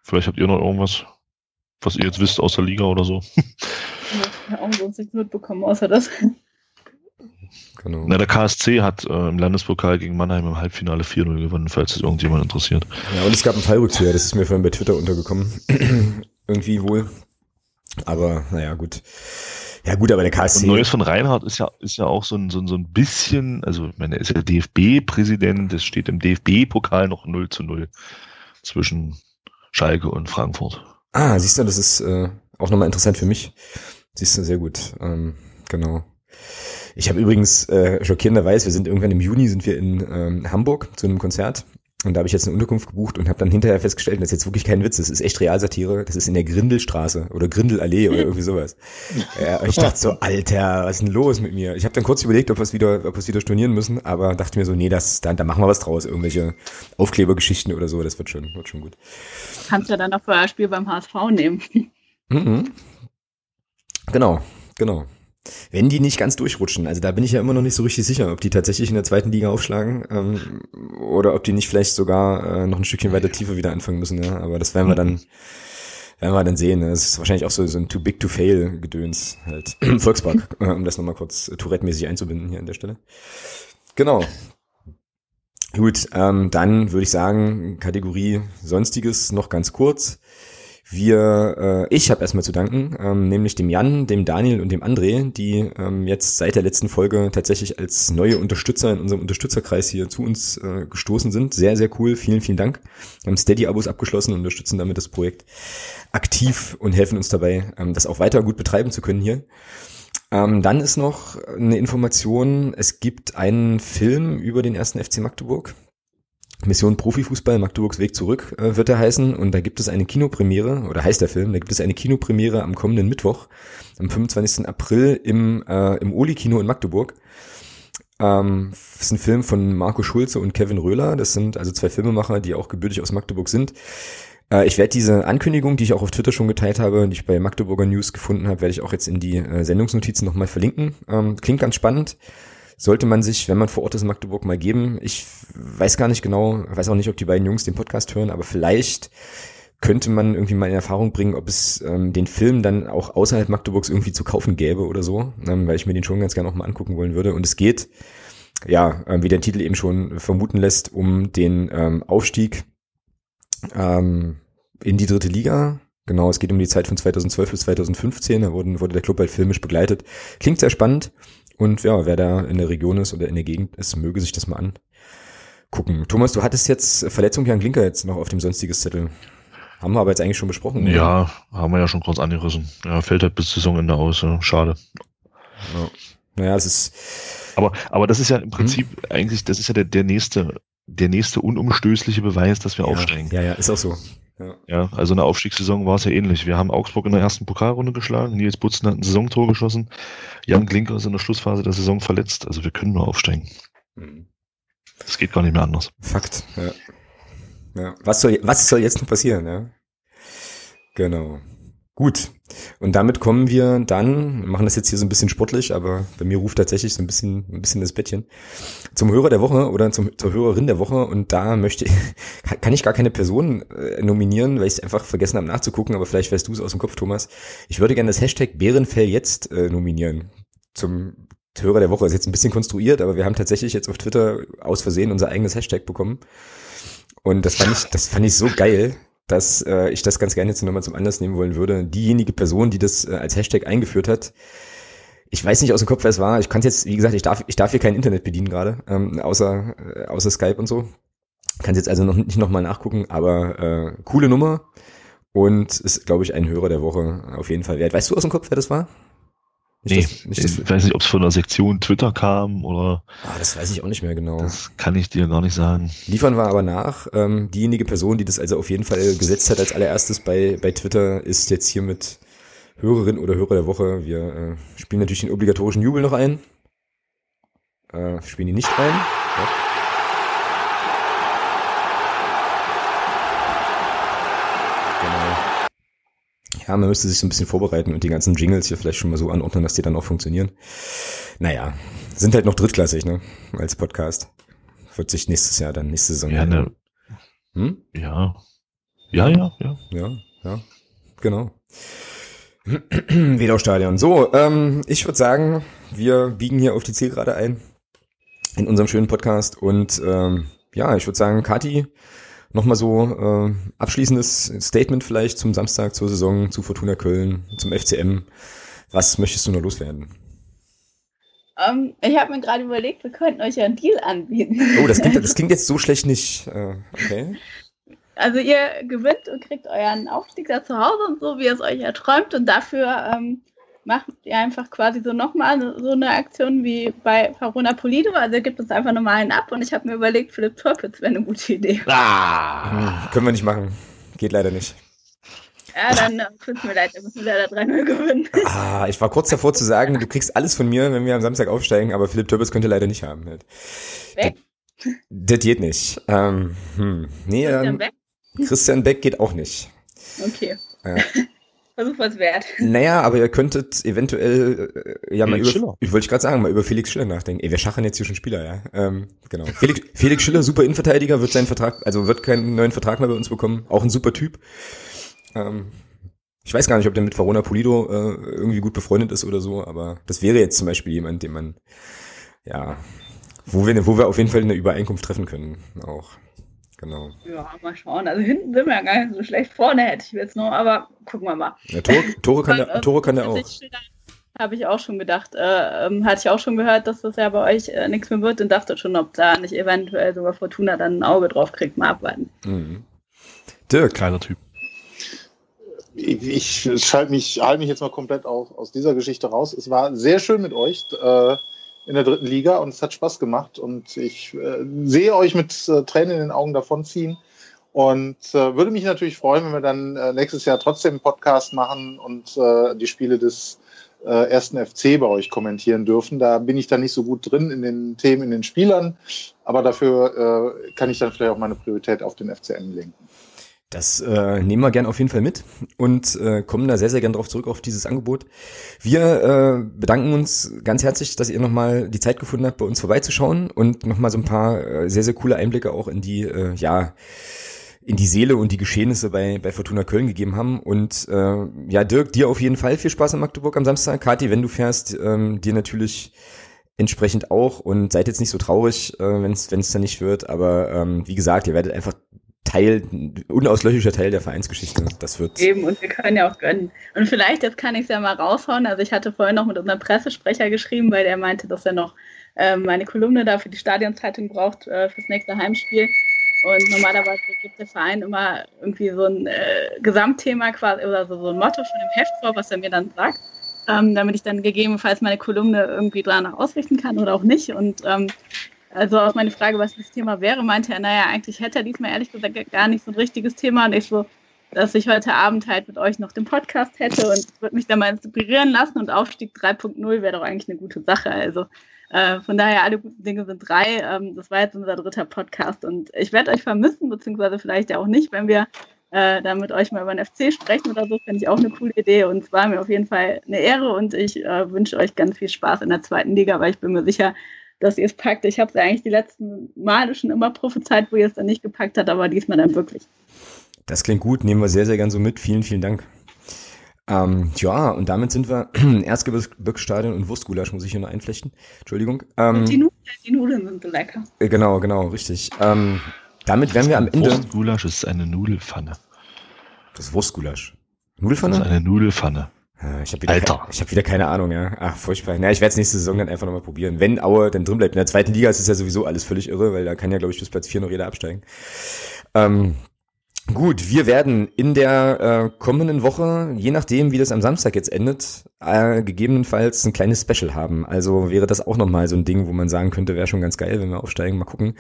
vielleicht habt ihr noch irgendwas, was ihr jetzt wisst aus der Liga oder so. Ich habe auch sonst nichts mitbekommen, außer das. Genau. Na, der KSC hat äh, im Landespokal gegen Mannheim im Halbfinale 4-0 gewonnen, falls es irgendjemand interessiert. Ja, und es gab einen Fallrückzieher, das ist mir vorhin bei Twitter untergekommen. Irgendwie wohl. Aber, naja, gut. Ja, gut, aber der KSC. Und Neues von Reinhardt ist ja, ist ja auch so ein, so ein, so ein bisschen, also ich meine, er ist ja DFB-Präsident, es steht im DFB-Pokal noch 0 zu 0 zwischen Schalke und Frankfurt. Ah, siehst du, das ist äh, auch nochmal interessant für mich. Siehst du, sehr gut. Ähm, genau. Ich habe übrigens äh, schockierenderweise, wir sind irgendwann im Juni, sind wir in ähm, Hamburg zu einem Konzert und da habe ich jetzt eine Unterkunft gebucht und habe dann hinterher festgestellt, das ist jetzt wirklich kein Witz, das ist echt Realsatire, das ist in der Grindelstraße oder Grindelallee oder irgendwie sowas. Ja, und ich dachte so, Alter, was ist denn los mit mir? Ich habe dann kurz überlegt, ob wir es wieder, ob wir es wieder stornieren müssen, aber dachte mir so, nee, das, da, da machen wir was draus, irgendwelche Aufklebergeschichten oder so, das wird schon, wird schon gut. Kannst ja dann für ein Spiel beim HSV nehmen. Mhm. Genau, genau. Wenn die nicht ganz durchrutschen, also da bin ich ja immer noch nicht so richtig sicher, ob die tatsächlich in der zweiten Liga aufschlagen ähm, oder ob die nicht vielleicht sogar äh, noch ein Stückchen weiter tiefer wieder anfangen müssen. Ja? Aber das werden wir dann, werden wir dann sehen. Das ist wahrscheinlich auch so, so ein Too Big to Fail Gedöns halt. Volkspark, äh, um das nochmal kurz Tourette-mäßig einzubinden hier an der Stelle. Genau. Gut, ähm, dann würde ich sagen, Kategorie Sonstiges noch ganz kurz. Wir, äh, ich habe erstmal zu danken, ähm, nämlich dem Jan, dem Daniel und dem André, die ähm, jetzt seit der letzten Folge tatsächlich als neue Unterstützer in unserem Unterstützerkreis hier zu uns äh, gestoßen sind. Sehr, sehr cool. Vielen, vielen Dank. Wir haben Steady-Abos abgeschlossen und unterstützen damit das Projekt aktiv und helfen uns dabei, ähm, das auch weiter gut betreiben zu können hier. Ähm, dann ist noch eine Information, es gibt einen Film über den ersten FC Magdeburg. Mission Profifußball, Magdeburgs Weg zurück äh, wird er heißen. Und da gibt es eine Kinopremiere, oder heißt der Film, da gibt es eine Kinopremiere am kommenden Mittwoch, am 25. April im, äh, im Oli-Kino in Magdeburg. Ähm, das ist ein Film von Marco Schulze und Kevin Röhler. Das sind also zwei Filmemacher, die auch gebürtig aus Magdeburg sind. Äh, ich werde diese Ankündigung, die ich auch auf Twitter schon geteilt habe, die ich bei Magdeburger News gefunden habe, werde ich auch jetzt in die äh, Sendungsnotizen nochmal verlinken. Ähm, klingt ganz spannend sollte man sich, wenn man vor Ort ist in Magdeburg, mal geben. Ich weiß gar nicht genau, weiß auch nicht, ob die beiden Jungs den Podcast hören, aber vielleicht könnte man irgendwie mal in Erfahrung bringen, ob es ähm, den Film dann auch außerhalb Magdeburgs irgendwie zu kaufen gäbe oder so, ähm, weil ich mir den schon ganz gerne auch mal angucken wollen würde. Und es geht, ja, ähm, wie der Titel eben schon vermuten lässt, um den ähm, Aufstieg ähm, in die dritte Liga. Genau, es geht um die Zeit von 2012 bis 2015. Da wurden, wurde der Club halt filmisch begleitet. Klingt sehr spannend. Und ja, wer da in der Region ist oder in der Gegend ist, möge sich das mal angucken. Thomas, du hattest jetzt Verletzung Jan Klinker jetzt noch auf dem sonstiges Zettel. Haben wir aber jetzt eigentlich schon besprochen. Oder? Ja, haben wir ja schon kurz angerissen. Ja, fällt halt bis Saisonende aus. Ja. Schade. Ja. Naja, es ist. Aber, aber das ist ja im Prinzip hm. eigentlich, das ist ja der, der nächste, der nächste unumstößliche Beweis, dass wir ja, aufsteigen. Ja, ja, ist auch so. Ja. ja, also eine Aufstiegssaison war es ja ähnlich. Wir haben Augsburg in der ersten Pokalrunde geschlagen, Nils Butzen hat ein Saisontor geschossen, Jan Klinker ist in der Schlussphase der Saison verletzt. Also wir können nur aufsteigen. Mhm. Das geht gar nicht mehr anders. Fakt, ja. ja. Was, soll, was soll jetzt noch passieren, ja? Genau. Gut. Und damit kommen wir dann, machen das jetzt hier so ein bisschen sportlich, aber bei mir ruft tatsächlich so ein bisschen, ein bisschen das Bettchen, zum Hörer der Woche oder zum, zur Hörerin der Woche. Und da möchte ich, kann ich gar keine Person äh, nominieren, weil ich es einfach vergessen habe nachzugucken, aber vielleicht weißt du es aus dem Kopf, Thomas. Ich würde gerne das Hashtag Bärenfell jetzt äh, nominieren zum Hörer der Woche. ist jetzt ein bisschen konstruiert, aber wir haben tatsächlich jetzt auf Twitter aus Versehen unser eigenes Hashtag bekommen. Und das fand ich, das fand ich so geil dass äh, ich das ganz gerne jetzt nochmal zum Anlass nehmen wollen würde. Diejenige Person, die das äh, als Hashtag eingeführt hat, ich weiß nicht aus dem Kopf, wer es war. Ich kann jetzt, wie gesagt, ich darf, ich darf hier kein Internet bedienen gerade, ähm, außer, äh, außer Skype und so. Kann jetzt also noch nicht nochmal nachgucken, aber äh, coole Nummer und ist, glaube ich, ein Hörer der Woche auf jeden Fall wert. Weißt du aus dem Kopf, wer das war? Nee, das, nicht ich weiß nicht, ob es von der Sektion Twitter kam oder. Ah, das weiß ich auch nicht mehr genau. Das kann ich dir gar nicht sagen. Liefern wir aber nach. Ähm, diejenige Person, die das also auf jeden Fall gesetzt hat als allererstes bei, bei Twitter, ist jetzt hier mit Hörerin oder Hörer der Woche. Wir äh, spielen natürlich den obligatorischen Jubel noch ein. Äh, spielen ihn nicht ein. Ja. Ja, man müsste sich so ein bisschen vorbereiten und die ganzen Jingles hier vielleicht schon mal so anordnen, dass die dann auch funktionieren. Naja, sind halt noch drittklassig, ne? Als Podcast. Wird sich nächstes Jahr dann, nächste Saison. Ja, ne, hm? ja. Ja, ja, ja. Ja, ja. Genau. Wedau-Stadion. So, ähm, ich würde sagen, wir biegen hier auf die Zielgerade ein in unserem schönen Podcast und ähm, ja, ich würde sagen, Kati, Nochmal so äh, abschließendes Statement vielleicht zum Samstag, zur Saison, zu Fortuna Köln, zum FCM. Was möchtest du noch loswerden? Um, ähm, ich habe mir gerade überlegt, wir könnten euch ja einen Deal anbieten. Oh, das klingt, das klingt jetzt so schlecht nicht. Äh, okay. Also ihr gewinnt und kriegt euren Aufstieg da zu Hause und so, wie ihr es euch erträumt. Und dafür ähm, macht ihr einfach quasi so nochmal so eine Aktion wie bei Farona Polido. Also ihr gebt uns einfach nochmal einen ab und ich habe mir überlegt, Philipp Torpitz wäre eine gute Idee. Ah, können wir nicht machen. Geht leider nicht. Ja, dann äh, tut mir leid, dann müssen wir leider 3-0 gewinnen. Ah, ich war kurz davor zu sagen, du kriegst alles von mir, wenn wir am Samstag aufsteigen, aber Philipp Türpitz könnte leider nicht haben. Weg? Das, das geht nicht. Ähm, hm. Nee, Christian ähm, Beck? Christian Beck geht auch nicht. Okay. Ja. Versuch was wert. Naja, aber ihr könntet eventuell äh, ja Felix mal über, ich wollte gerade sagen, mal über Felix Schiller nachdenken. Ey, wir schachen jetzt hier schon Spieler, ja. Ähm, genau. Felix, Felix Schiller, super Innenverteidiger, wird seinen Vertrag, also wird keinen neuen Vertrag mehr bei uns bekommen. Auch ein super Typ. Ähm, ich weiß gar nicht, ob der mit Verona Polido äh, irgendwie gut befreundet ist oder so, aber das wäre jetzt zum Beispiel jemand, den man, ja, wo wir, wo wir auf jeden Fall eine Übereinkunft treffen können, auch. Genau. Ja, mal schauen. Also hinten sind wir ja gar nicht so schlecht. Vorne hätte ich jetzt noch, aber gucken wir mal. Ja, Tore, Tore kann der, Tore kann der auch. Habe ich auch schon gedacht. Äh, ähm, hatte ich auch schon gehört, dass das ja bei euch äh, nichts mehr wird und dachte schon, ob da nicht eventuell sogar Fortuna dann ein Auge drauf kriegt. Mal abwarten. Mhm. Dirk. Kleiner Typ. Ich, ich schalte mich, halte mich jetzt mal komplett auf, aus dieser Geschichte raus. Es war sehr schön mit euch. Äh, in der dritten Liga und es hat Spaß gemacht und ich äh, sehe euch mit äh, Tränen in den Augen davonziehen und äh, würde mich natürlich freuen, wenn wir dann äh, nächstes Jahr trotzdem einen Podcast machen und äh, die Spiele des äh, ersten FC bei euch kommentieren dürfen. Da bin ich dann nicht so gut drin in den Themen, in den Spielern, aber dafür kann ich dann vielleicht auch meine Priorität auf den FCM lenken. Das äh, nehmen wir gern auf jeden Fall mit und äh, kommen da sehr, sehr gern drauf zurück auf dieses Angebot. Wir äh, bedanken uns ganz herzlich, dass ihr nochmal die Zeit gefunden habt, bei uns vorbeizuschauen und nochmal so ein paar äh, sehr, sehr coole Einblicke auch in die, äh, ja, in die Seele und die Geschehnisse bei, bei Fortuna Köln gegeben haben. Und äh, ja, Dirk, dir auf jeden Fall viel Spaß in Magdeburg am Samstag. Kathi, wenn du fährst, ähm, dir natürlich entsprechend auch und seid jetzt nicht so traurig, äh, wenn es dann nicht wird. Aber ähm, wie gesagt, ihr werdet einfach Teil, unauslöschlicher Teil der Vereinsgeschichte. Das wird. Eben, und wir können ja auch gönnen. Und vielleicht, jetzt kann ich es ja mal raushauen. Also ich hatte vorhin noch mit unserem Pressesprecher geschrieben, weil der meinte, dass er noch äh, meine Kolumne da für die Stadionzeitung braucht äh, fürs nächste Heimspiel. Und normalerweise gibt der Verein immer irgendwie so ein äh, Gesamtthema quasi oder so, so ein Motto von dem Heft vor, was er mir dann sagt, ähm, damit ich dann gegebenenfalls meine Kolumne irgendwie danach ausrichten kann oder auch nicht. Und ähm, also auf meine Frage, was das Thema wäre, meinte er, naja, eigentlich hätte er diesmal ehrlich gesagt gar nicht so ein richtiges Thema. Und ich so, dass ich heute Abend halt mit euch noch den Podcast hätte und würde mich da mal inspirieren lassen und Aufstieg 3.0 wäre doch eigentlich eine gute Sache. Also äh, von daher, alle guten Dinge sind drei. Ähm, das war jetzt unser dritter Podcast und ich werde euch vermissen, beziehungsweise vielleicht ja auch nicht, wenn wir äh, dann mit euch mal über den FC sprechen oder so, finde ich auch eine coole Idee und es war mir auf jeden Fall eine Ehre und ich äh, wünsche euch ganz viel Spaß in der zweiten Liga, weil ich bin mir sicher, dass ihr es packt. Ich habe es ja eigentlich die letzten Male schon immer prophezeit, wo ihr es dann nicht gepackt habt, aber diesmal dann wirklich. Das klingt gut, nehmen wir sehr, sehr gern so mit. Vielen, vielen Dank. Ähm, ja, und damit sind wir Erzgebirgsstadion und Wurstgulasch, muss ich hier noch einflechten. Entschuldigung. Ähm, die, Nudeln, die, Nudeln, sind so lecker. Äh, genau, genau, richtig. Ähm, damit wären wir am Ende. Wurstgulasch ist eine Nudelfanne. Das ist Wurstgulasch. Nudelfanne? Das ist eine Nudelfanne. Ich habe wieder, Alter. ich hab wieder keine Ahnung, ja. Ach, furchtbar. Na, ich werde es nächste Saison dann einfach nochmal probieren. Wenn Aue dann drin bleibt. In der zweiten Liga ist es ja sowieso alles völlig irre, weil da kann ja, glaube ich, bis Platz 4 noch jeder absteigen. Ähm, Gut, wir werden in der äh, kommenden Woche, je nachdem, wie das am Samstag jetzt endet, äh, gegebenenfalls ein kleines Special haben. Also wäre das auch nochmal so ein Ding, wo man sagen könnte, wäre schon ganz geil, wenn wir aufsteigen. Mal gucken.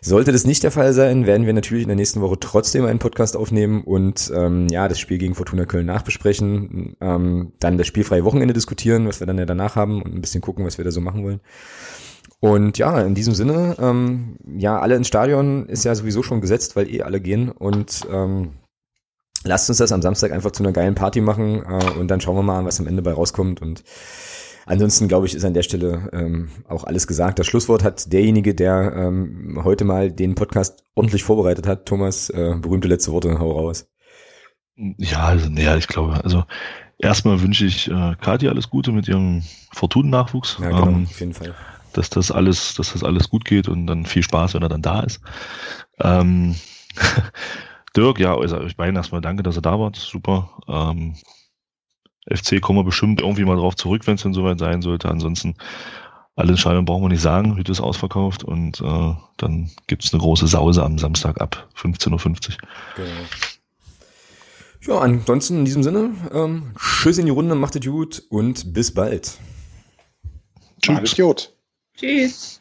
Sollte das nicht der Fall sein, werden wir natürlich in der nächsten Woche trotzdem einen Podcast aufnehmen und ähm, ja, das Spiel gegen Fortuna Köln nachbesprechen, ähm, dann das spielfreie Wochenende diskutieren, was wir dann ja danach haben und ein bisschen gucken, was wir da so machen wollen. Und ja, in diesem Sinne, ähm, ja, alle ins Stadion ist ja sowieso schon gesetzt, weil eh alle gehen. Und ähm, lasst uns das am Samstag einfach zu einer geilen Party machen äh, und dann schauen wir mal, was am Ende bei rauskommt. Und ansonsten, glaube ich, ist an der Stelle ähm, auch alles gesagt. Das Schlusswort hat derjenige, der ähm, heute mal den Podcast ordentlich vorbereitet hat. Thomas, äh, berühmte letzte Worte, hau raus. Ja, also, naja, ich glaube, also erstmal wünsche ich äh, Kathi alles Gute mit ihrem Fortun-Nachwuchs. Ja, genau, ähm, auf jeden Fall dass das alles, dass das alles gut geht und dann viel Spaß, wenn er dann da ist. Ähm, Dirk, ja, also ich meine erstmal danke, dass er da war. Super. Ähm, FC kommen wir bestimmt irgendwie mal drauf zurück, wenn es denn soweit sein sollte. Ansonsten alle Entscheidungen brauchen wir nicht sagen. Heute ist ausverkauft und äh, dann gibt es eine große Sause am Samstag ab 15.50 Uhr. Genau. Ja, ansonsten in diesem Sinne, ähm, Tschüss in die Runde, macht es gut und bis bald. Tschüss. Alles gut. Tschüss.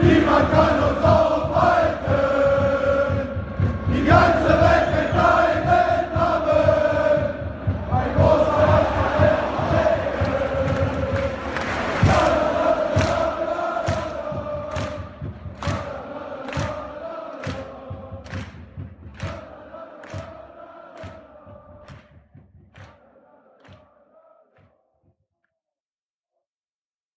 Niemand kann